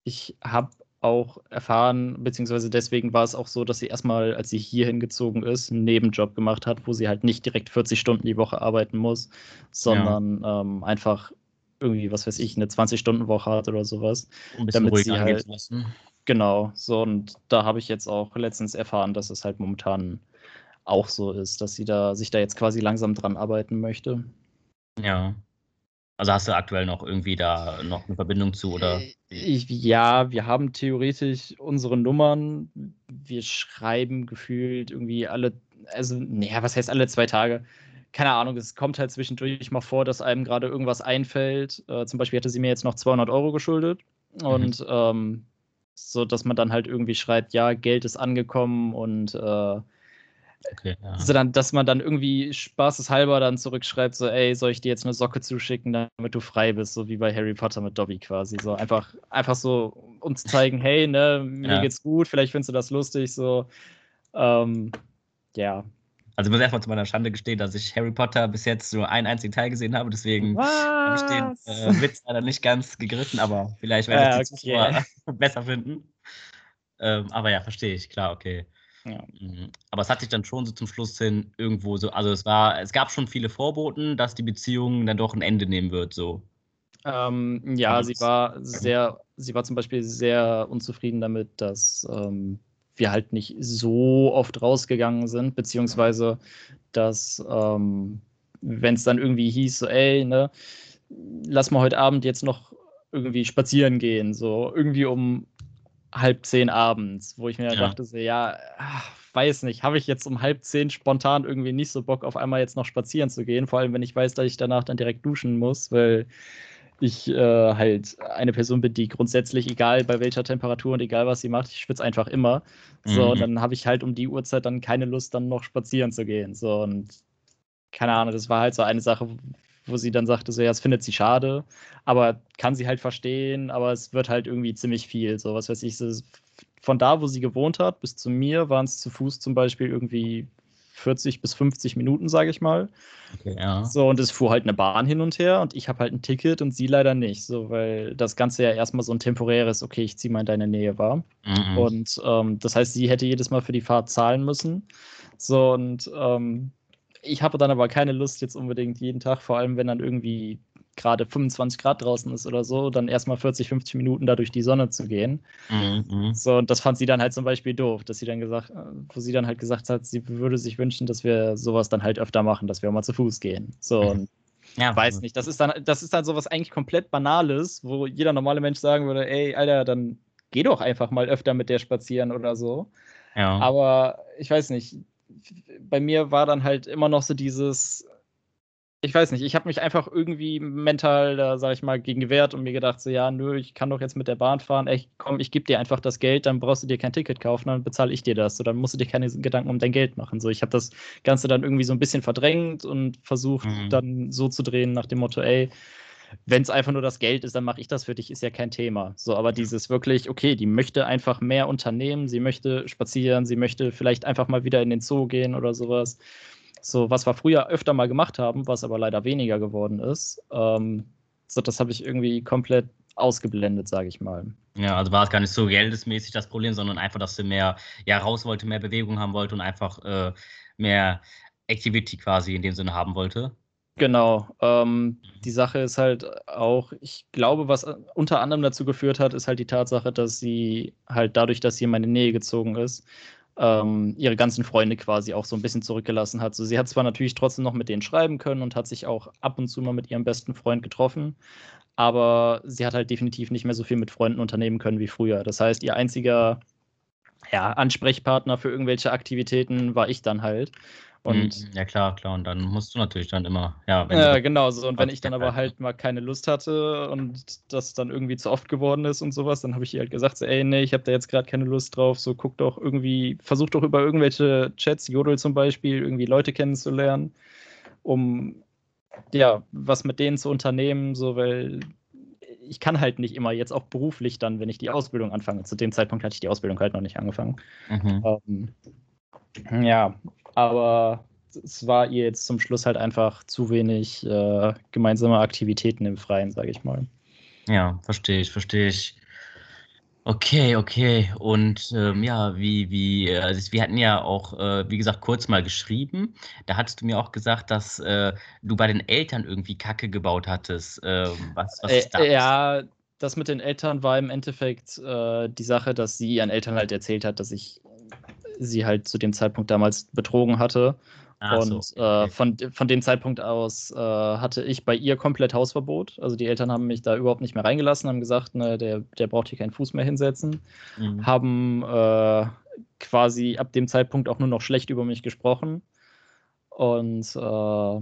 B: ich habe auch erfahren, beziehungsweise deswegen war es auch so, dass sie erstmal, als sie hier hingezogen ist, einen Nebenjob gemacht hat, wo sie halt nicht direkt 40 Stunden die Woche arbeiten muss, sondern ja. ähm, einfach irgendwie, was weiß ich, eine 20-Stunden-Woche hat oder sowas.
A: Ein bisschen damit sie halt, lassen.
B: Genau, so und da habe ich jetzt auch letztens erfahren, dass es halt momentan auch so ist, dass sie da sich da jetzt quasi langsam dran arbeiten möchte.
A: Ja. Also hast du aktuell noch irgendwie da noch eine Verbindung zu oder? Äh,
B: ich, ja, wir haben theoretisch unsere Nummern. Wir schreiben gefühlt irgendwie alle, also, naja, was heißt alle zwei Tage? Keine Ahnung, es kommt halt zwischendurch mal vor, dass einem gerade irgendwas einfällt. Äh, zum Beispiel hatte sie mir jetzt noch 200 Euro geschuldet. Mhm. Und ähm, so, dass man dann halt irgendwie schreibt, ja, Geld ist angekommen und äh, Okay, ja. also dann, dass man dann irgendwie spaßeshalber dann zurückschreibt, so, ey, soll ich dir jetzt eine Socke zuschicken, damit du frei bist, so wie bei Harry Potter mit Dobby quasi. So einfach, einfach so uns zeigen, hey, ne, mir ja. geht's gut, vielleicht findest du das lustig, so. Ähm, ja.
A: Also ich muss erstmal zu meiner Schande gestehen, dass ich Harry Potter bis jetzt nur einen einzigen Teil gesehen habe, deswegen habe ich den äh, Witz leider nicht ganz gegriffen, aber vielleicht werde ich es okay. besser finden. Ähm, aber ja, verstehe ich, klar, okay. Ja. Mhm. Aber es hat sich dann schon so zum Schluss hin irgendwo so, also es war, es gab schon viele Vorboten, dass die Beziehung dann doch ein Ende nehmen wird, so.
B: Ähm, ja, also sie war sehr, sie war zum Beispiel sehr unzufrieden damit, dass ähm, wir halt nicht so oft rausgegangen sind, beziehungsweise dass, ähm, wenn es dann irgendwie hieß, so, ey, ne, lass mal heute Abend jetzt noch irgendwie spazieren gehen, so irgendwie um halb zehn abends, wo ich mir ja. dachte, so, ja, ach, weiß nicht, habe ich jetzt um halb zehn spontan irgendwie nicht so Bock, auf einmal jetzt noch spazieren zu gehen, vor allem wenn ich weiß, dass ich danach dann direkt duschen muss, weil ich äh, halt eine Person bin, die grundsätzlich, egal bei welcher Temperatur und egal was sie macht, ich schwitze einfach immer. So, mhm. dann habe ich halt um die Uhrzeit dann keine Lust, dann noch spazieren zu gehen. So, und keine Ahnung, das war halt so eine Sache, wo sie dann sagte, so ja, es findet sie schade, aber kann sie halt verstehen, aber es wird halt irgendwie ziemlich viel. So, was weiß ich, von da, wo sie gewohnt hat, bis zu mir waren es zu Fuß zum Beispiel irgendwie 40 bis 50 Minuten, sage ich mal. Okay, ja. So, und es fuhr halt eine Bahn hin und her und ich habe halt ein Ticket und sie leider nicht, so, weil das Ganze ja erstmal so ein temporäres, okay, ich ziehe mal in deine Nähe war. Mhm. Und ähm, das heißt, sie hätte jedes Mal für die Fahrt zahlen müssen. So, und ähm, ich habe dann aber keine Lust jetzt unbedingt jeden Tag, vor allem wenn dann irgendwie gerade 25 Grad draußen ist oder so, dann erstmal 40, 50 Minuten da durch die Sonne zu gehen. Mhm. So, und das fand sie dann halt zum Beispiel doof, dass sie dann gesagt, wo sie dann halt gesagt hat, sie würde sich wünschen, dass wir sowas dann halt öfter machen, dass wir mal zu Fuß gehen. So, mhm. und ja, weiß nicht. Das ist dann, das ist dann sowas eigentlich komplett Banales, wo jeder normale Mensch sagen würde, ey, Alter, dann geh doch einfach mal öfter mit der spazieren oder so. Ja. Aber ich weiß nicht. Bei mir war dann halt immer noch so dieses, ich weiß nicht, ich habe mich einfach irgendwie mental, da sage ich mal, gegen gewehrt und mir gedacht, so ja, nö, ich kann doch jetzt mit der Bahn fahren, ey, komm, ich gebe dir einfach das Geld, dann brauchst du dir kein Ticket kaufen, dann bezahle ich dir das. So, dann musst du dir keine Gedanken um dein Geld machen. So, ich habe das Ganze dann irgendwie so ein bisschen verdrängt und versucht mhm. dann so zu drehen nach dem Motto, ey, wenn es einfach nur das Geld ist, dann mache ich das für dich, ist ja kein Thema. So, aber dieses wirklich, okay, die möchte einfach mehr unternehmen, sie möchte spazieren, sie möchte vielleicht einfach mal wieder in den Zoo gehen oder sowas. So, was wir früher öfter mal gemacht haben, was aber leider weniger geworden ist. Ähm, so, das habe ich irgendwie komplett ausgeblendet, sage ich mal.
A: Ja, also war es gar nicht so geldesmäßig das Problem, sondern einfach, dass sie mehr ja, raus wollte, mehr Bewegung haben wollte und einfach äh, mehr Activity quasi in dem Sinne haben wollte.
B: Genau. Ähm, die Sache ist halt auch, ich glaube, was unter anderem dazu geführt hat, ist halt die Tatsache, dass sie halt dadurch, dass sie in meine Nähe gezogen ist, ähm, ihre ganzen Freunde quasi auch so ein bisschen zurückgelassen hat. So, sie hat zwar natürlich trotzdem noch mit denen schreiben können und hat sich auch ab und zu mal mit ihrem besten Freund getroffen, aber sie hat halt definitiv nicht mehr so viel mit Freunden unternehmen können wie früher. Das heißt, ihr einziger ja, Ansprechpartner für irgendwelche Aktivitäten war ich dann halt.
A: Und mhm. ja, klar, klar. Und dann musst du natürlich dann immer,
B: ja, wenn Ja, genau so. Und wenn ich dann aber halt mal keine Lust hatte und das dann irgendwie zu oft geworden ist und sowas, dann habe ich ihr halt gesagt, so, ey, nee, ich habe da jetzt gerade keine Lust drauf. So, guck doch irgendwie, versuch doch über irgendwelche Chats, Jodel zum Beispiel, irgendwie Leute kennenzulernen, um ja, was mit denen zu unternehmen, so, weil ich kann halt nicht immer jetzt auch beruflich dann, wenn ich die Ausbildung anfange. Zu dem Zeitpunkt hatte ich die Ausbildung halt noch nicht angefangen. Mhm. Ähm, ja, aber es war ihr jetzt zum Schluss halt einfach zu wenig äh, gemeinsame Aktivitäten im Freien, sage ich mal.
A: Ja, verstehe ich, verstehe ich. Okay, okay. Und ähm, ja, wie, wie, also wir hatten ja auch, äh, wie gesagt, kurz mal geschrieben. Da hattest du mir auch gesagt, dass äh, du bei den Eltern irgendwie Kacke gebaut hattest. Äh, was, was
B: ist das? ja, das mit den Eltern war im Endeffekt äh, die Sache, dass sie ihren Eltern halt erzählt hat, dass ich sie halt zu dem Zeitpunkt damals betrogen hatte. Ah, und so. äh, von, von dem Zeitpunkt aus äh, hatte ich bei ihr komplett Hausverbot. Also die Eltern haben mich da überhaupt nicht mehr reingelassen, haben gesagt, ne, der, der braucht hier keinen Fuß mehr hinsetzen. Mhm. Haben äh, quasi ab dem Zeitpunkt auch nur noch schlecht über mich gesprochen. Und äh,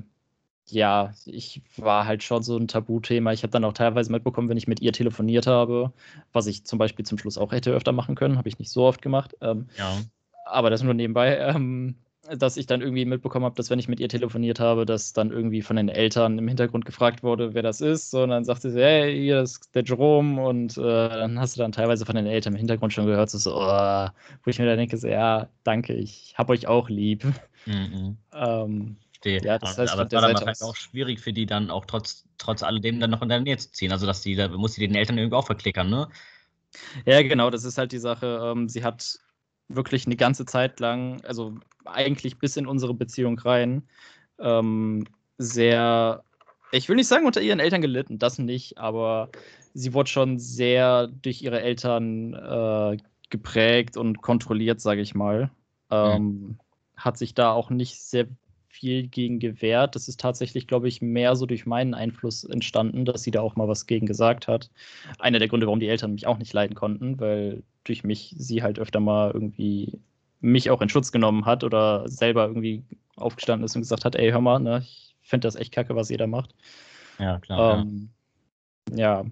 B: ja, ich war halt schon so ein Tabuthema. Ich habe dann auch teilweise mitbekommen, wenn ich mit ihr telefoniert habe, was ich zum Beispiel zum Schluss auch hätte öfter machen können, habe ich nicht so oft gemacht. Ähm, ja aber das nur nebenbei, ähm, dass ich dann irgendwie mitbekommen habe, dass wenn ich mit ihr telefoniert habe, dass dann irgendwie von den Eltern im Hintergrund gefragt wurde, wer das ist. So, und dann sagte sie, hey, hier ist der Jerome. Und äh, dann hast du dann teilweise von den Eltern im Hintergrund schon gehört, so, so oh, wo ich mir dann denke, so, ja, danke, ich hab euch auch lieb. Mhm.
A: ähm, Verstehe. Ja, das heißt, aber es war dann wahrscheinlich auch schwierig für die dann auch trotz, trotz alledem dann noch in der Nähe zu ziehen. Also, dass die, da muss sie den Eltern irgendwie auch verklickern, ne?
B: Ja, genau, das ist halt die Sache. Ähm, sie hat wirklich eine ganze Zeit lang, also eigentlich bis in unsere Beziehung rein, ähm, sehr, ich will nicht sagen, unter ihren Eltern gelitten, das nicht, aber sie wurde schon sehr durch ihre Eltern äh, geprägt und kontrolliert, sage ich mal. Ähm, mhm. Hat sich da auch nicht sehr viel gegen gewehrt. Das ist tatsächlich, glaube ich, mehr so durch meinen Einfluss entstanden, dass sie da auch mal was gegen gesagt hat. Einer der Gründe, warum die Eltern mich auch nicht leiden konnten, weil durch mich sie halt öfter mal irgendwie mich auch in Schutz genommen hat oder selber irgendwie aufgestanden ist und gesagt hat, ey, hör mal, ne, ich finde das echt kacke, was jeder macht.
A: Ja, klar. Ähm,
B: ja. ja.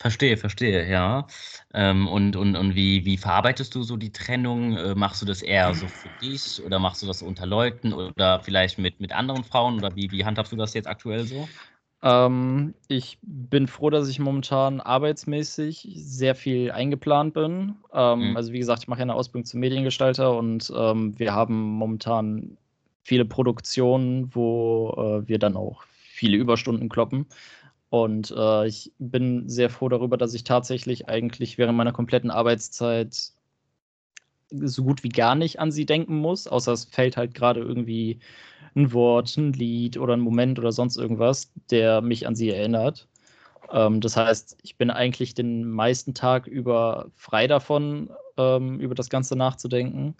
A: Verstehe, verstehe, ja. Ähm, und und, und wie, wie verarbeitest du so die Trennung? Äh, machst du das eher so für dich oder machst du das unter Leuten oder vielleicht mit, mit anderen Frauen oder wie, wie handhabst du das jetzt aktuell so?
B: Ähm, ich bin froh, dass ich momentan arbeitsmäßig sehr viel eingeplant bin. Ähm, mhm. Also wie gesagt, ich mache ja eine Ausbildung zum Mediengestalter und ähm, wir haben momentan viele Produktionen, wo äh, wir dann auch viele Überstunden kloppen. Und äh, ich bin sehr froh darüber, dass ich tatsächlich eigentlich während meiner kompletten Arbeitszeit so gut wie gar nicht an sie denken muss, außer es fällt halt gerade irgendwie ein Wort, ein Lied oder ein Moment oder sonst irgendwas, der mich an sie erinnert. Ähm, das heißt, ich bin eigentlich den meisten Tag über frei davon, ähm, über das Ganze nachzudenken.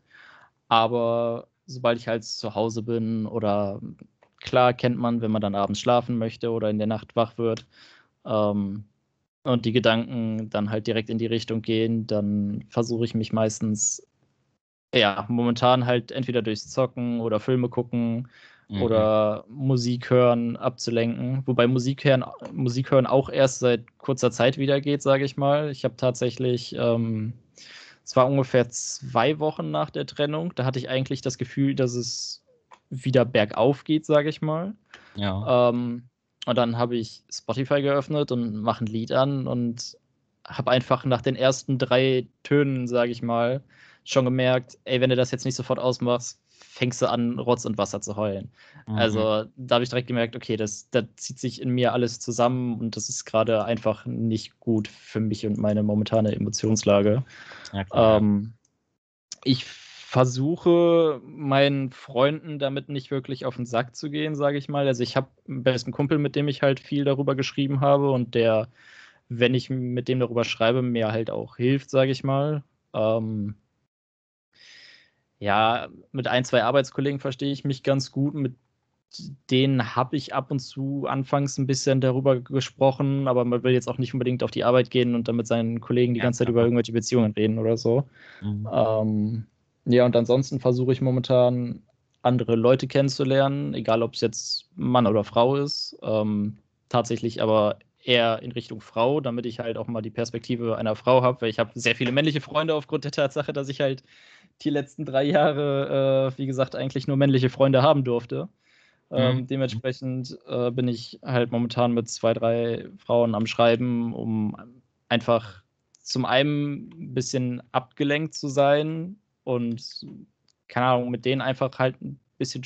B: Aber sobald ich halt zu Hause bin oder klar kennt man, wenn man dann abends schlafen möchte oder in der Nacht wach wird ähm, und die Gedanken dann halt direkt in die Richtung gehen, dann versuche ich mich meistens, ja, momentan halt entweder durchs Zocken oder Filme gucken mhm. oder Musik hören abzulenken. Wobei Musik hören, Musik hören auch erst seit kurzer Zeit wieder geht, sage ich mal. Ich habe tatsächlich. Ähm, es war ungefähr zwei Wochen nach der Trennung. Da hatte ich eigentlich das Gefühl, dass es wieder bergauf geht, sage ich mal. Ja. Ähm, und dann habe ich Spotify geöffnet und mache ein Lied an und habe einfach nach den ersten drei Tönen, sage ich mal, schon gemerkt, ey, wenn du das jetzt nicht sofort ausmachst, fängst du an, Rotz und Wasser zu heulen. Mhm. Also da habe ich direkt gemerkt, okay, das, das zieht sich in mir alles zusammen und das ist gerade einfach nicht gut für mich und meine momentane Emotionslage. Ja, ähm, ich versuche meinen Freunden damit nicht wirklich auf den Sack zu gehen, sage ich mal. Also ich habe einen besten Kumpel, mit dem ich halt viel darüber geschrieben habe und der, wenn ich mit dem darüber schreibe, mir halt auch hilft, sage ich mal. Ähm, ja, mit ein, zwei Arbeitskollegen verstehe ich mich ganz gut. Mit denen habe ich ab und zu anfangs ein bisschen darüber gesprochen, aber man will jetzt auch nicht unbedingt auf die Arbeit gehen und dann mit seinen Kollegen die ja, ganze Zeit über irgendwelche Beziehungen reden oder so. Mhm. Ähm, ja, und ansonsten versuche ich momentan andere Leute kennenzulernen, egal ob es jetzt Mann oder Frau ist. Ähm, tatsächlich aber eher in Richtung Frau, damit ich halt auch mal die Perspektive einer Frau habe, weil ich habe sehr viele männliche Freunde aufgrund der Tatsache, dass ich halt die letzten drei Jahre, äh, wie gesagt, eigentlich nur männliche Freunde haben durfte. Ähm, mhm. Dementsprechend äh, bin ich halt momentan mit zwei, drei Frauen am Schreiben, um einfach zum einen ein bisschen abgelenkt zu sein, und keine Ahnung, mit denen einfach halt ein bisschen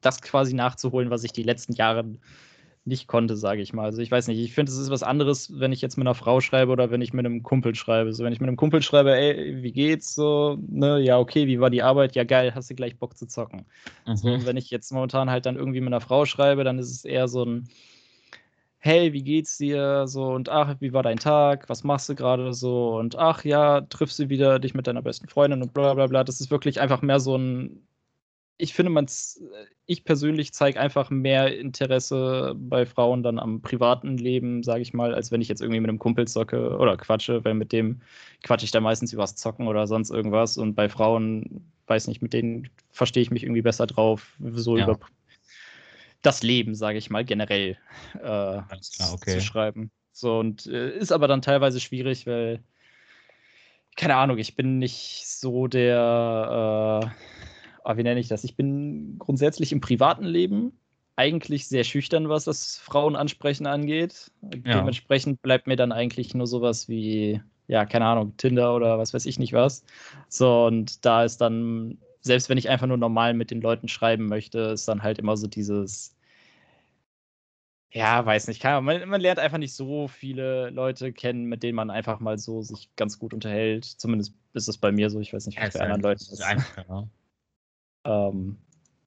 B: das quasi nachzuholen, was ich die letzten Jahre nicht konnte, sage ich mal. Also ich weiß nicht, ich finde, es ist was anderes, wenn ich jetzt mit einer Frau schreibe oder wenn ich mit einem Kumpel schreibe. So, wenn ich mit einem Kumpel schreibe, ey, wie geht's so, ne, ja, okay, wie war die Arbeit? Ja, geil, hast du gleich Bock zu zocken. Mhm. So, wenn ich jetzt momentan halt dann irgendwie mit einer Frau schreibe, dann ist es eher so ein, hey, wie geht's dir? So, und ach, wie war dein Tag? Was machst du gerade so? Und ach ja, triffst du wieder dich mit deiner besten Freundin und bla bla bla. Das ist wirklich einfach mehr so ein. Ich finde, man, ich persönlich zeige einfach mehr Interesse bei Frauen dann am privaten Leben, sage ich mal, als wenn ich jetzt irgendwie mit einem Kumpel zocke oder quatsche, weil mit dem quatsche ich da meistens übers Zocken oder sonst irgendwas. Und bei Frauen, weiß nicht, mit denen verstehe ich mich irgendwie besser drauf, so ja. über das Leben, sage ich mal, generell äh, klar, okay. zu schreiben. So, und äh, ist aber dann teilweise schwierig, weil, keine Ahnung, ich bin nicht so der, äh, wie nenne ich das? Ich bin grundsätzlich im privaten Leben eigentlich sehr schüchtern, was das Frauenansprechen angeht. Ja. Dementsprechend bleibt mir dann eigentlich nur sowas wie, ja, keine Ahnung, Tinder oder was weiß ich nicht was. So, und da ist dann, selbst wenn ich einfach nur normal mit den Leuten schreiben möchte, ist dann halt immer so dieses, ja, weiß nicht. Man, man, lernt einfach nicht so viele Leute kennen, mit denen man einfach mal so sich ganz gut unterhält. Zumindest ist es bei mir so. Ich weiß nicht, wie es bei anderen Leuten ist. Einfach, ähm,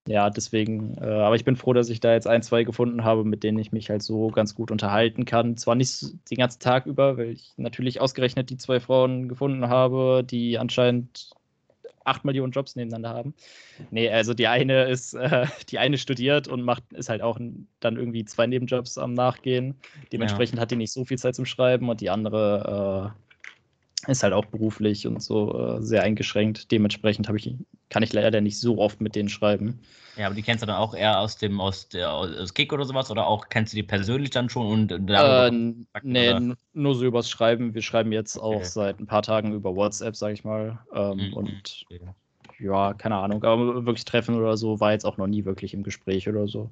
B: ja, deswegen, äh, aber ich bin froh, dass ich da jetzt ein, zwei gefunden habe, mit denen ich mich halt so ganz gut unterhalten kann. Zwar nicht den ganzen Tag über, weil ich natürlich ausgerechnet die zwei Frauen gefunden habe, die anscheinend acht Millionen Jobs nebeneinander haben. Nee, also die eine ist, äh, die eine studiert und macht, ist halt auch dann irgendwie zwei Nebenjobs am Nachgehen. Dementsprechend ja. hat die nicht so viel Zeit zum Schreiben und die andere ist halt auch beruflich und so äh, sehr eingeschränkt. Dementsprechend ich, kann ich leider nicht so oft mit denen schreiben.
A: Ja, aber die kennst du dann auch eher aus dem aus der aus Kick oder sowas oder auch kennst du die persönlich dann schon und
B: äh, nee, oder? nur so übers Schreiben. Wir schreiben jetzt okay. auch seit ein paar Tagen über WhatsApp, sag ich mal. Ähm, mhm. Und okay. ja, keine Ahnung, aber wirklich treffen oder so war jetzt auch noch nie wirklich im Gespräch oder so.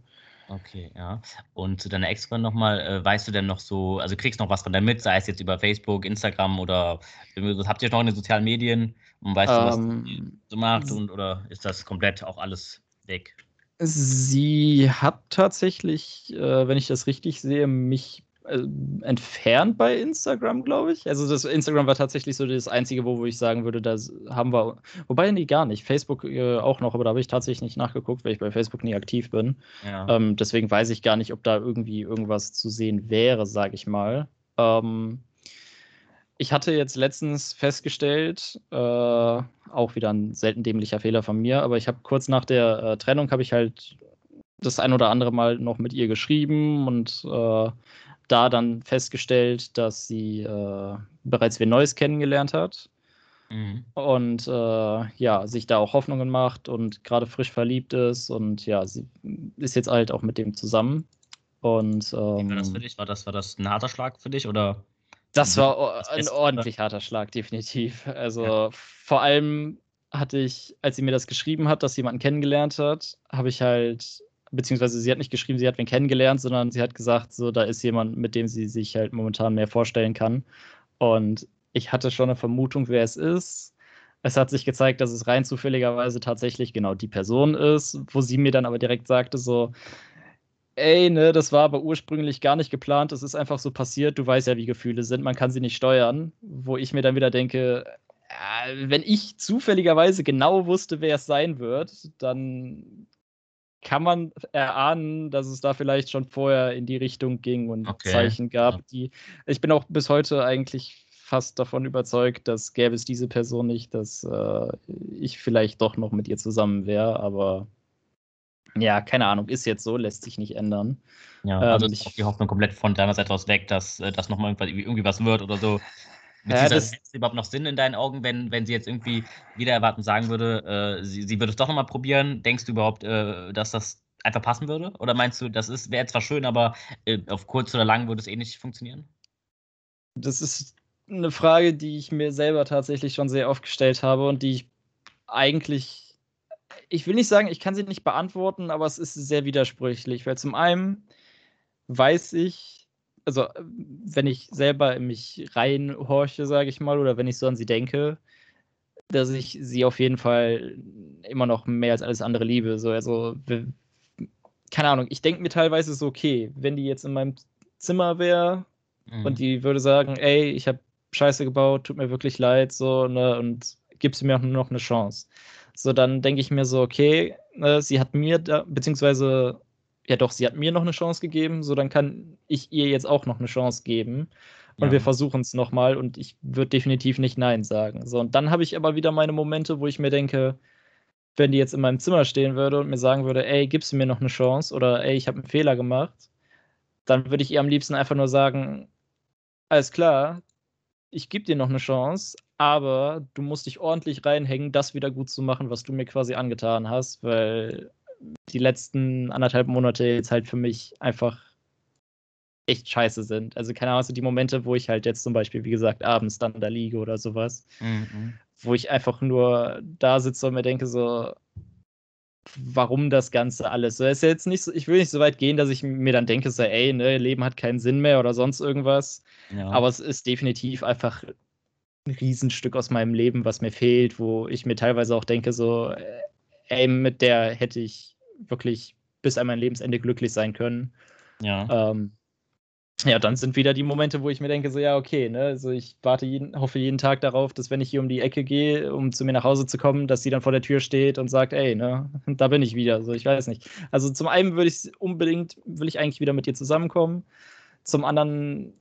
A: Okay, ja. Und zu deiner Ex-Freundin nochmal, äh, weißt du denn noch so, also kriegst du noch was von der mit, sei es jetzt über Facebook, Instagram oder habt ihr noch in den sozialen Medien und weißt du, was ähm, so macht und oder ist das komplett auch alles weg?
B: Sie hat tatsächlich, äh, wenn ich das richtig sehe, mich entfernt bei Instagram, glaube ich. Also das Instagram war tatsächlich so das Einzige, wo, wo ich sagen würde, da haben wir, wobei nee, gar nicht. Facebook äh, auch noch, aber da habe ich tatsächlich nicht nachgeguckt, weil ich bei Facebook nie aktiv bin. Ja. Ähm, deswegen weiß ich gar nicht, ob da irgendwie irgendwas zu sehen wäre, sage ich mal. Ähm, ich hatte jetzt letztens festgestellt, äh, auch wieder ein selten dämlicher Fehler von mir, aber ich habe kurz nach der äh, Trennung habe ich halt das ein oder andere Mal noch mit ihr geschrieben und äh, da dann festgestellt, dass sie äh, bereits wen Neues kennengelernt hat. Mhm. Und äh, ja, sich da auch Hoffnungen macht und gerade frisch verliebt ist und ja, sie ist jetzt halt auch mit dem zusammen. Und ähm,
A: war das für dich? War das, war das ein harter Schlag für dich oder?
B: Das war ein ordentlich harter Schlag, definitiv. Also ja. vor allem hatte ich, als sie mir das geschrieben hat, dass sie jemanden kennengelernt hat, habe ich halt beziehungsweise sie hat nicht geschrieben, sie hat wen kennengelernt, sondern sie hat gesagt, so, da ist jemand, mit dem sie sich halt momentan mehr vorstellen kann. Und ich hatte schon eine Vermutung, wer es ist. Es hat sich gezeigt, dass es rein zufälligerweise tatsächlich genau die Person ist, wo sie mir dann aber direkt sagte, so, ey, ne, das war aber ursprünglich gar nicht geplant, es ist einfach so passiert, du weißt ja, wie Gefühle sind, man kann sie nicht steuern. Wo ich mir dann wieder denke, äh, wenn ich zufälligerweise genau wusste, wer es sein wird, dann kann man erahnen, dass es da vielleicht schon vorher in die Richtung ging und okay. Zeichen gab, die. Ich bin auch bis heute eigentlich fast davon überzeugt, dass gäbe es diese Person nicht, dass äh, ich vielleicht doch noch mit ihr zusammen wäre, aber ja, keine Ahnung, ist jetzt so, lässt sich nicht ändern.
A: Ja, also ähm, ist auch die Hoffnung komplett von deiner Seite aus weg, dass äh, das nochmal irgendwie was wird oder so. Ja, das es überhaupt noch Sinn in deinen Augen, wenn, wenn sie jetzt irgendwie wieder erwarten sagen würde, äh, sie, sie würde es doch nochmal probieren? Denkst du überhaupt, äh, dass das einfach passen würde? Oder meinst du, das wäre zwar schön, aber äh, auf kurz oder lang würde es eh nicht funktionieren?
B: Das ist eine Frage, die ich mir selber tatsächlich schon sehr oft gestellt habe und die ich eigentlich, ich will nicht sagen, ich kann sie nicht beantworten, aber es ist sehr widersprüchlich, weil zum einen weiß ich, also wenn ich selber in mich reinhorche, sage ich mal, oder wenn ich so an sie denke, dass ich sie auf jeden Fall immer noch mehr als alles andere liebe. So, also, keine Ahnung, ich denke mir teilweise so, okay, wenn die jetzt in meinem Zimmer wäre mhm. und die würde sagen, ey, ich habe Scheiße gebaut, tut mir wirklich leid, so, ne, und gibst mir auch nur noch eine Chance. So, dann denke ich mir so, okay, ne, sie hat mir da, beziehungsweise ja doch, sie hat mir noch eine Chance gegeben, so dann kann ich ihr jetzt auch noch eine Chance geben. Und ja. wir versuchen es nochmal und ich würde definitiv nicht Nein sagen. So, und dann habe ich aber wieder meine Momente, wo ich mir denke, wenn die jetzt in meinem Zimmer stehen würde und mir sagen würde, ey, gibst du mir noch eine Chance oder ey, ich habe einen Fehler gemacht, dann würde ich ihr am liebsten einfach nur sagen, alles klar, ich gebe dir noch eine Chance, aber du musst dich ordentlich reinhängen, das wieder gut zu machen, was du mir quasi angetan hast, weil die letzten anderthalb Monate jetzt halt für mich einfach echt scheiße sind. Also keine Ahnung, so die Momente, wo ich halt jetzt zum Beispiel, wie gesagt, abends dann da liege oder sowas, mhm. wo ich einfach nur da sitze und mir denke so, warum das Ganze alles? So, ist ja jetzt nicht so, ich will nicht so weit gehen, dass ich mir dann denke, so, ey, ne, Leben hat keinen Sinn mehr oder sonst irgendwas. Ja. Aber es ist definitiv einfach ein Riesenstück aus meinem Leben, was mir fehlt, wo ich mir teilweise auch denke, so, äh, ey, mit der hätte ich wirklich bis an mein Lebensende glücklich sein können. Ja. Ähm, ja, dann sind wieder die Momente, wo ich mir denke, so, ja, okay, ne, also ich warte jeden, hoffe jeden Tag darauf, dass wenn ich hier um die Ecke gehe, um zu mir nach Hause zu kommen, dass sie dann vor der Tür steht und sagt, ey, ne, da bin ich wieder. So, ich weiß nicht. Also zum einen würde ich unbedingt, will ich eigentlich wieder mit dir zusammenkommen. Zum anderen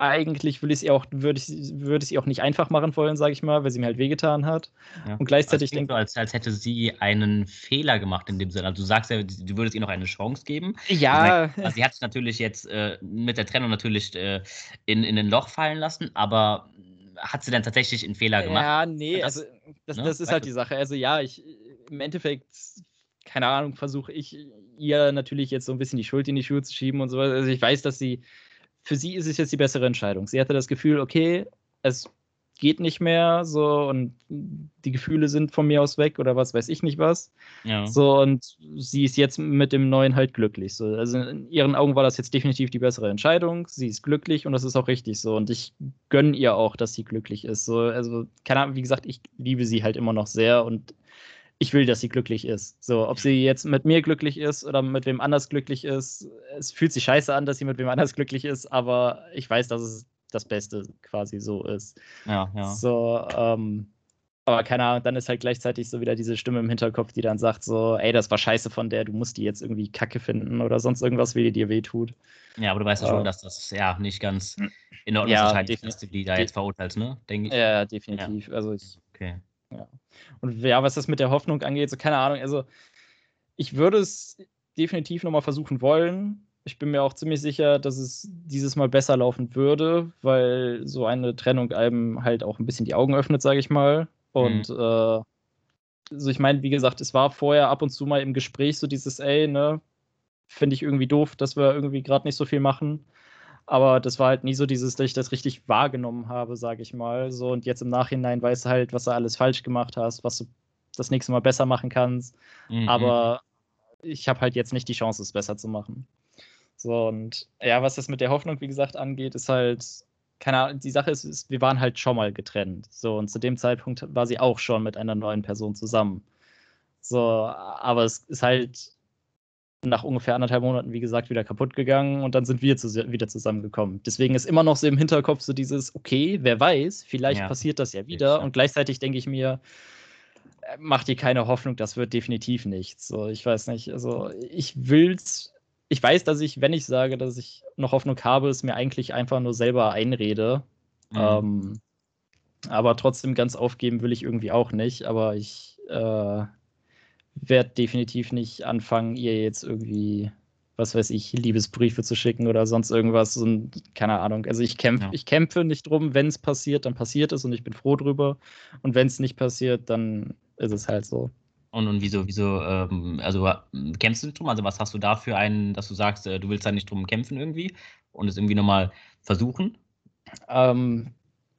B: eigentlich will ich auch, würde ich, würde ich sie auch nicht einfach machen wollen, sage ich mal, weil sie mir halt wehgetan hat. Ja. Und gleichzeitig
A: denke als, als hätte sie einen Fehler gemacht in dem Sinne. Also du sagst ja, du würdest ihr noch eine Chance geben.
B: Ja.
A: Also sie hat sich natürlich jetzt äh, mit der Trennung natürlich äh, in, in ein Loch fallen lassen, aber hat sie dann tatsächlich einen Fehler gemacht?
B: Ja, nee, das, also das, ne? das ist halt die Sache. Also ja, ich im Endeffekt, keine Ahnung, versuche ich ihr natürlich jetzt so ein bisschen die Schuld in die Schuhe zu schieben und so weiter. Also ich weiß, dass sie, für sie ist es jetzt die bessere Entscheidung. Sie hatte das Gefühl, okay, es geht nicht mehr, so und die Gefühle sind von mir aus weg oder was weiß ich nicht was. Ja. So und sie ist jetzt mit dem Neuen halt glücklich. So. Also in ihren Augen war das jetzt definitiv die bessere Entscheidung. Sie ist glücklich und das ist auch richtig so. Und ich gönne ihr auch, dass sie glücklich ist. So, also, keine Ahnung, wie gesagt, ich liebe sie halt immer noch sehr und ich will, dass sie glücklich ist. So, ob sie jetzt mit mir glücklich ist oder mit wem anders glücklich ist, es fühlt sich scheiße an, dass sie mit wem anders glücklich ist, aber ich weiß, dass es das Beste quasi so ist.
A: Ja, ja.
B: So, ähm, aber keine Ahnung, dann ist halt gleichzeitig so wieder diese Stimme im Hinterkopf, die dann sagt so, ey, das war scheiße von der, du musst die jetzt irgendwie kacke finden oder sonst irgendwas, wie die dir wehtut.
A: Ja, aber du weißt ja schon, dass das ja nicht ganz in Ordnung
B: ja,
A: ist, dass du die da jetzt verurteilst, ne?
B: Denke ich. Ja, definitiv. Ja. Also ich, okay. Ja. Und ja, was das mit der Hoffnung angeht, so keine Ahnung, also ich würde es definitiv nochmal versuchen wollen, ich bin mir auch ziemlich sicher, dass es dieses Mal besser laufen würde, weil so eine Trennung einem halt auch ein bisschen die Augen öffnet, sage ich mal. Und mhm. äh, also ich meine, wie gesagt, es war vorher ab und zu mal im Gespräch so dieses, ey, ne, finde ich irgendwie doof, dass wir irgendwie gerade nicht so viel machen. Aber das war halt nie so dieses, dass ich das richtig wahrgenommen habe, sage ich mal. So und jetzt im Nachhinein weißt du halt, was du alles falsch gemacht hast, was du das nächste Mal besser machen kannst. Mhm. Aber ich habe halt jetzt nicht die Chance, es besser zu machen. So, und ja, was das mit der Hoffnung, wie gesagt, angeht, ist halt, keine Ahnung, die Sache ist, ist, wir waren halt schon mal getrennt. So, und zu dem Zeitpunkt war sie auch schon mit einer neuen Person zusammen. So, aber es ist halt nach ungefähr anderthalb Monaten, wie gesagt, wieder kaputt gegangen und dann sind wir zu, wieder zusammengekommen. Deswegen ist immer noch so im Hinterkopf so dieses, okay, wer weiß, vielleicht ja. passiert das ja wieder. Und gleichzeitig denke ich mir, äh, mach dir keine Hoffnung, das wird definitiv nichts. So, ich weiß nicht, also ich will's ich weiß, dass ich, wenn ich sage, dass ich noch Hoffnung habe, es mir eigentlich einfach nur selber einrede. Mhm. Ähm, aber trotzdem ganz aufgeben will ich irgendwie auch nicht. Aber ich äh, werde definitiv nicht anfangen, ihr jetzt irgendwie, was weiß ich, Liebesbriefe zu schicken oder sonst irgendwas. Und keine Ahnung. Also ich kämpfe, ja. ich kämpfe nicht drum, wenn es passiert, dann passiert es und ich bin froh drüber. Und wenn es nicht passiert, dann ist es halt so.
A: Und, und wieso, wieso, ähm, also kämpfst du nicht drum? Also was hast du da für einen, dass du sagst, äh, du willst da nicht drum kämpfen irgendwie und es irgendwie nochmal versuchen?
B: Ähm,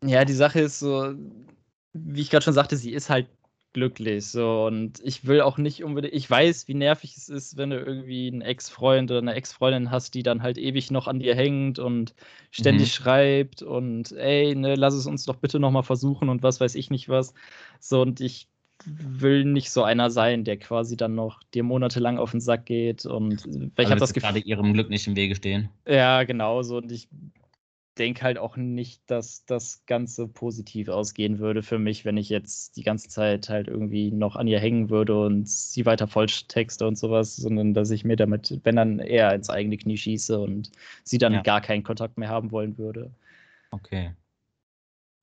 B: ja, die Sache ist so, wie ich gerade schon sagte, sie ist halt glücklich so und ich will auch nicht unbedingt, ich weiß, wie nervig es ist, wenn du irgendwie einen Ex-Freund oder eine Ex-Freundin hast, die dann halt ewig noch an dir hängt und ständig mhm. schreibt und ey, ne, lass es uns doch bitte nochmal versuchen und was weiß ich nicht was. So und ich will nicht so einer sein, der quasi dann noch dir monatelang auf den Sack geht und
A: ich habe das Gefühl, gerade ihrem Glück nicht im Wege stehen.
B: Ja, genau so und ich denke halt auch nicht, dass das Ganze positiv ausgehen würde für mich, wenn ich jetzt die ganze Zeit halt irgendwie noch an ihr hängen würde und sie weiter volltexte und sowas, sondern dass ich mir damit, wenn dann eher ins eigene Knie schieße und sie dann ja. gar keinen Kontakt mehr haben wollen würde.
A: Okay.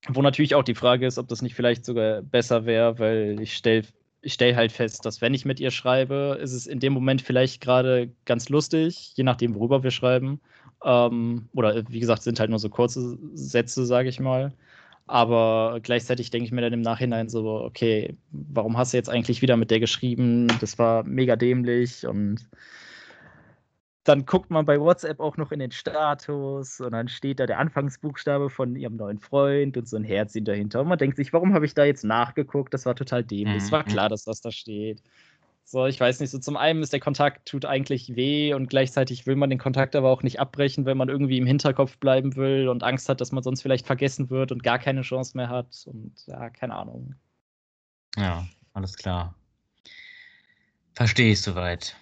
B: Wo natürlich auch die Frage ist, ob das nicht vielleicht sogar besser wäre, weil ich stelle ich stell halt fest, dass wenn ich mit ihr schreibe, ist es in dem Moment vielleicht gerade ganz lustig, je nachdem, worüber wir schreiben. Ähm, oder wie gesagt, sind halt nur so kurze Sätze, sage ich mal. Aber gleichzeitig denke ich mir dann im Nachhinein so, okay, warum hast du jetzt eigentlich wieder mit der geschrieben? Das war mega dämlich und dann guckt man bei WhatsApp auch noch in den Status und dann steht da der Anfangsbuchstabe von ihrem neuen Freund und so ein Herzchen dahinter. Und man denkt sich, warum habe ich da jetzt nachgeguckt? Das war total dämlich. Es war mhm. klar, dass das da steht. So, ich weiß nicht, so zum einen ist der Kontakt tut eigentlich weh und gleichzeitig will man den Kontakt aber auch nicht abbrechen, wenn man irgendwie im Hinterkopf bleiben will und Angst hat, dass man sonst vielleicht vergessen wird und gar keine Chance mehr hat und ja, keine Ahnung.
A: Ja, alles klar. Verstehe ich soweit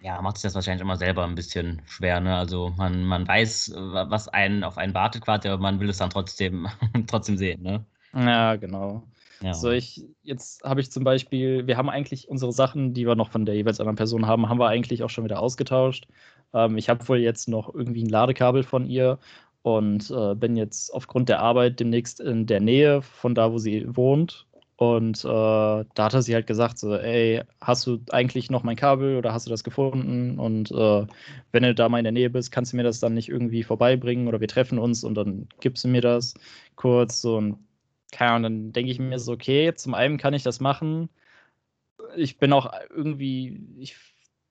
A: ja, macht sich das wahrscheinlich immer selber ein bisschen schwer. Ne? Also man, man weiß, was einen auf einen wartet quasi, aber man will es dann trotzdem, trotzdem sehen. Ne?
B: Ja, genau. Ja. So, ich, jetzt habe ich zum Beispiel, wir haben eigentlich unsere Sachen, die wir noch von der jeweils anderen Person haben, haben wir eigentlich auch schon wieder ausgetauscht. Ähm, ich habe wohl jetzt noch irgendwie ein Ladekabel von ihr und äh, bin jetzt aufgrund der Arbeit demnächst in der Nähe von da, wo sie wohnt Und äh, da hat er sie halt gesagt, so, ey, hast du eigentlich noch mein Kabel oder hast du das gefunden? Und äh, wenn du da mal in der Nähe bist, kannst du mir das dann nicht irgendwie vorbeibringen oder wir treffen uns und dann gibst du mir das kurz. So, und keine Ahnung, dann denke ich mir so, okay, zum einen kann ich das machen. Ich bin auch irgendwie, ich,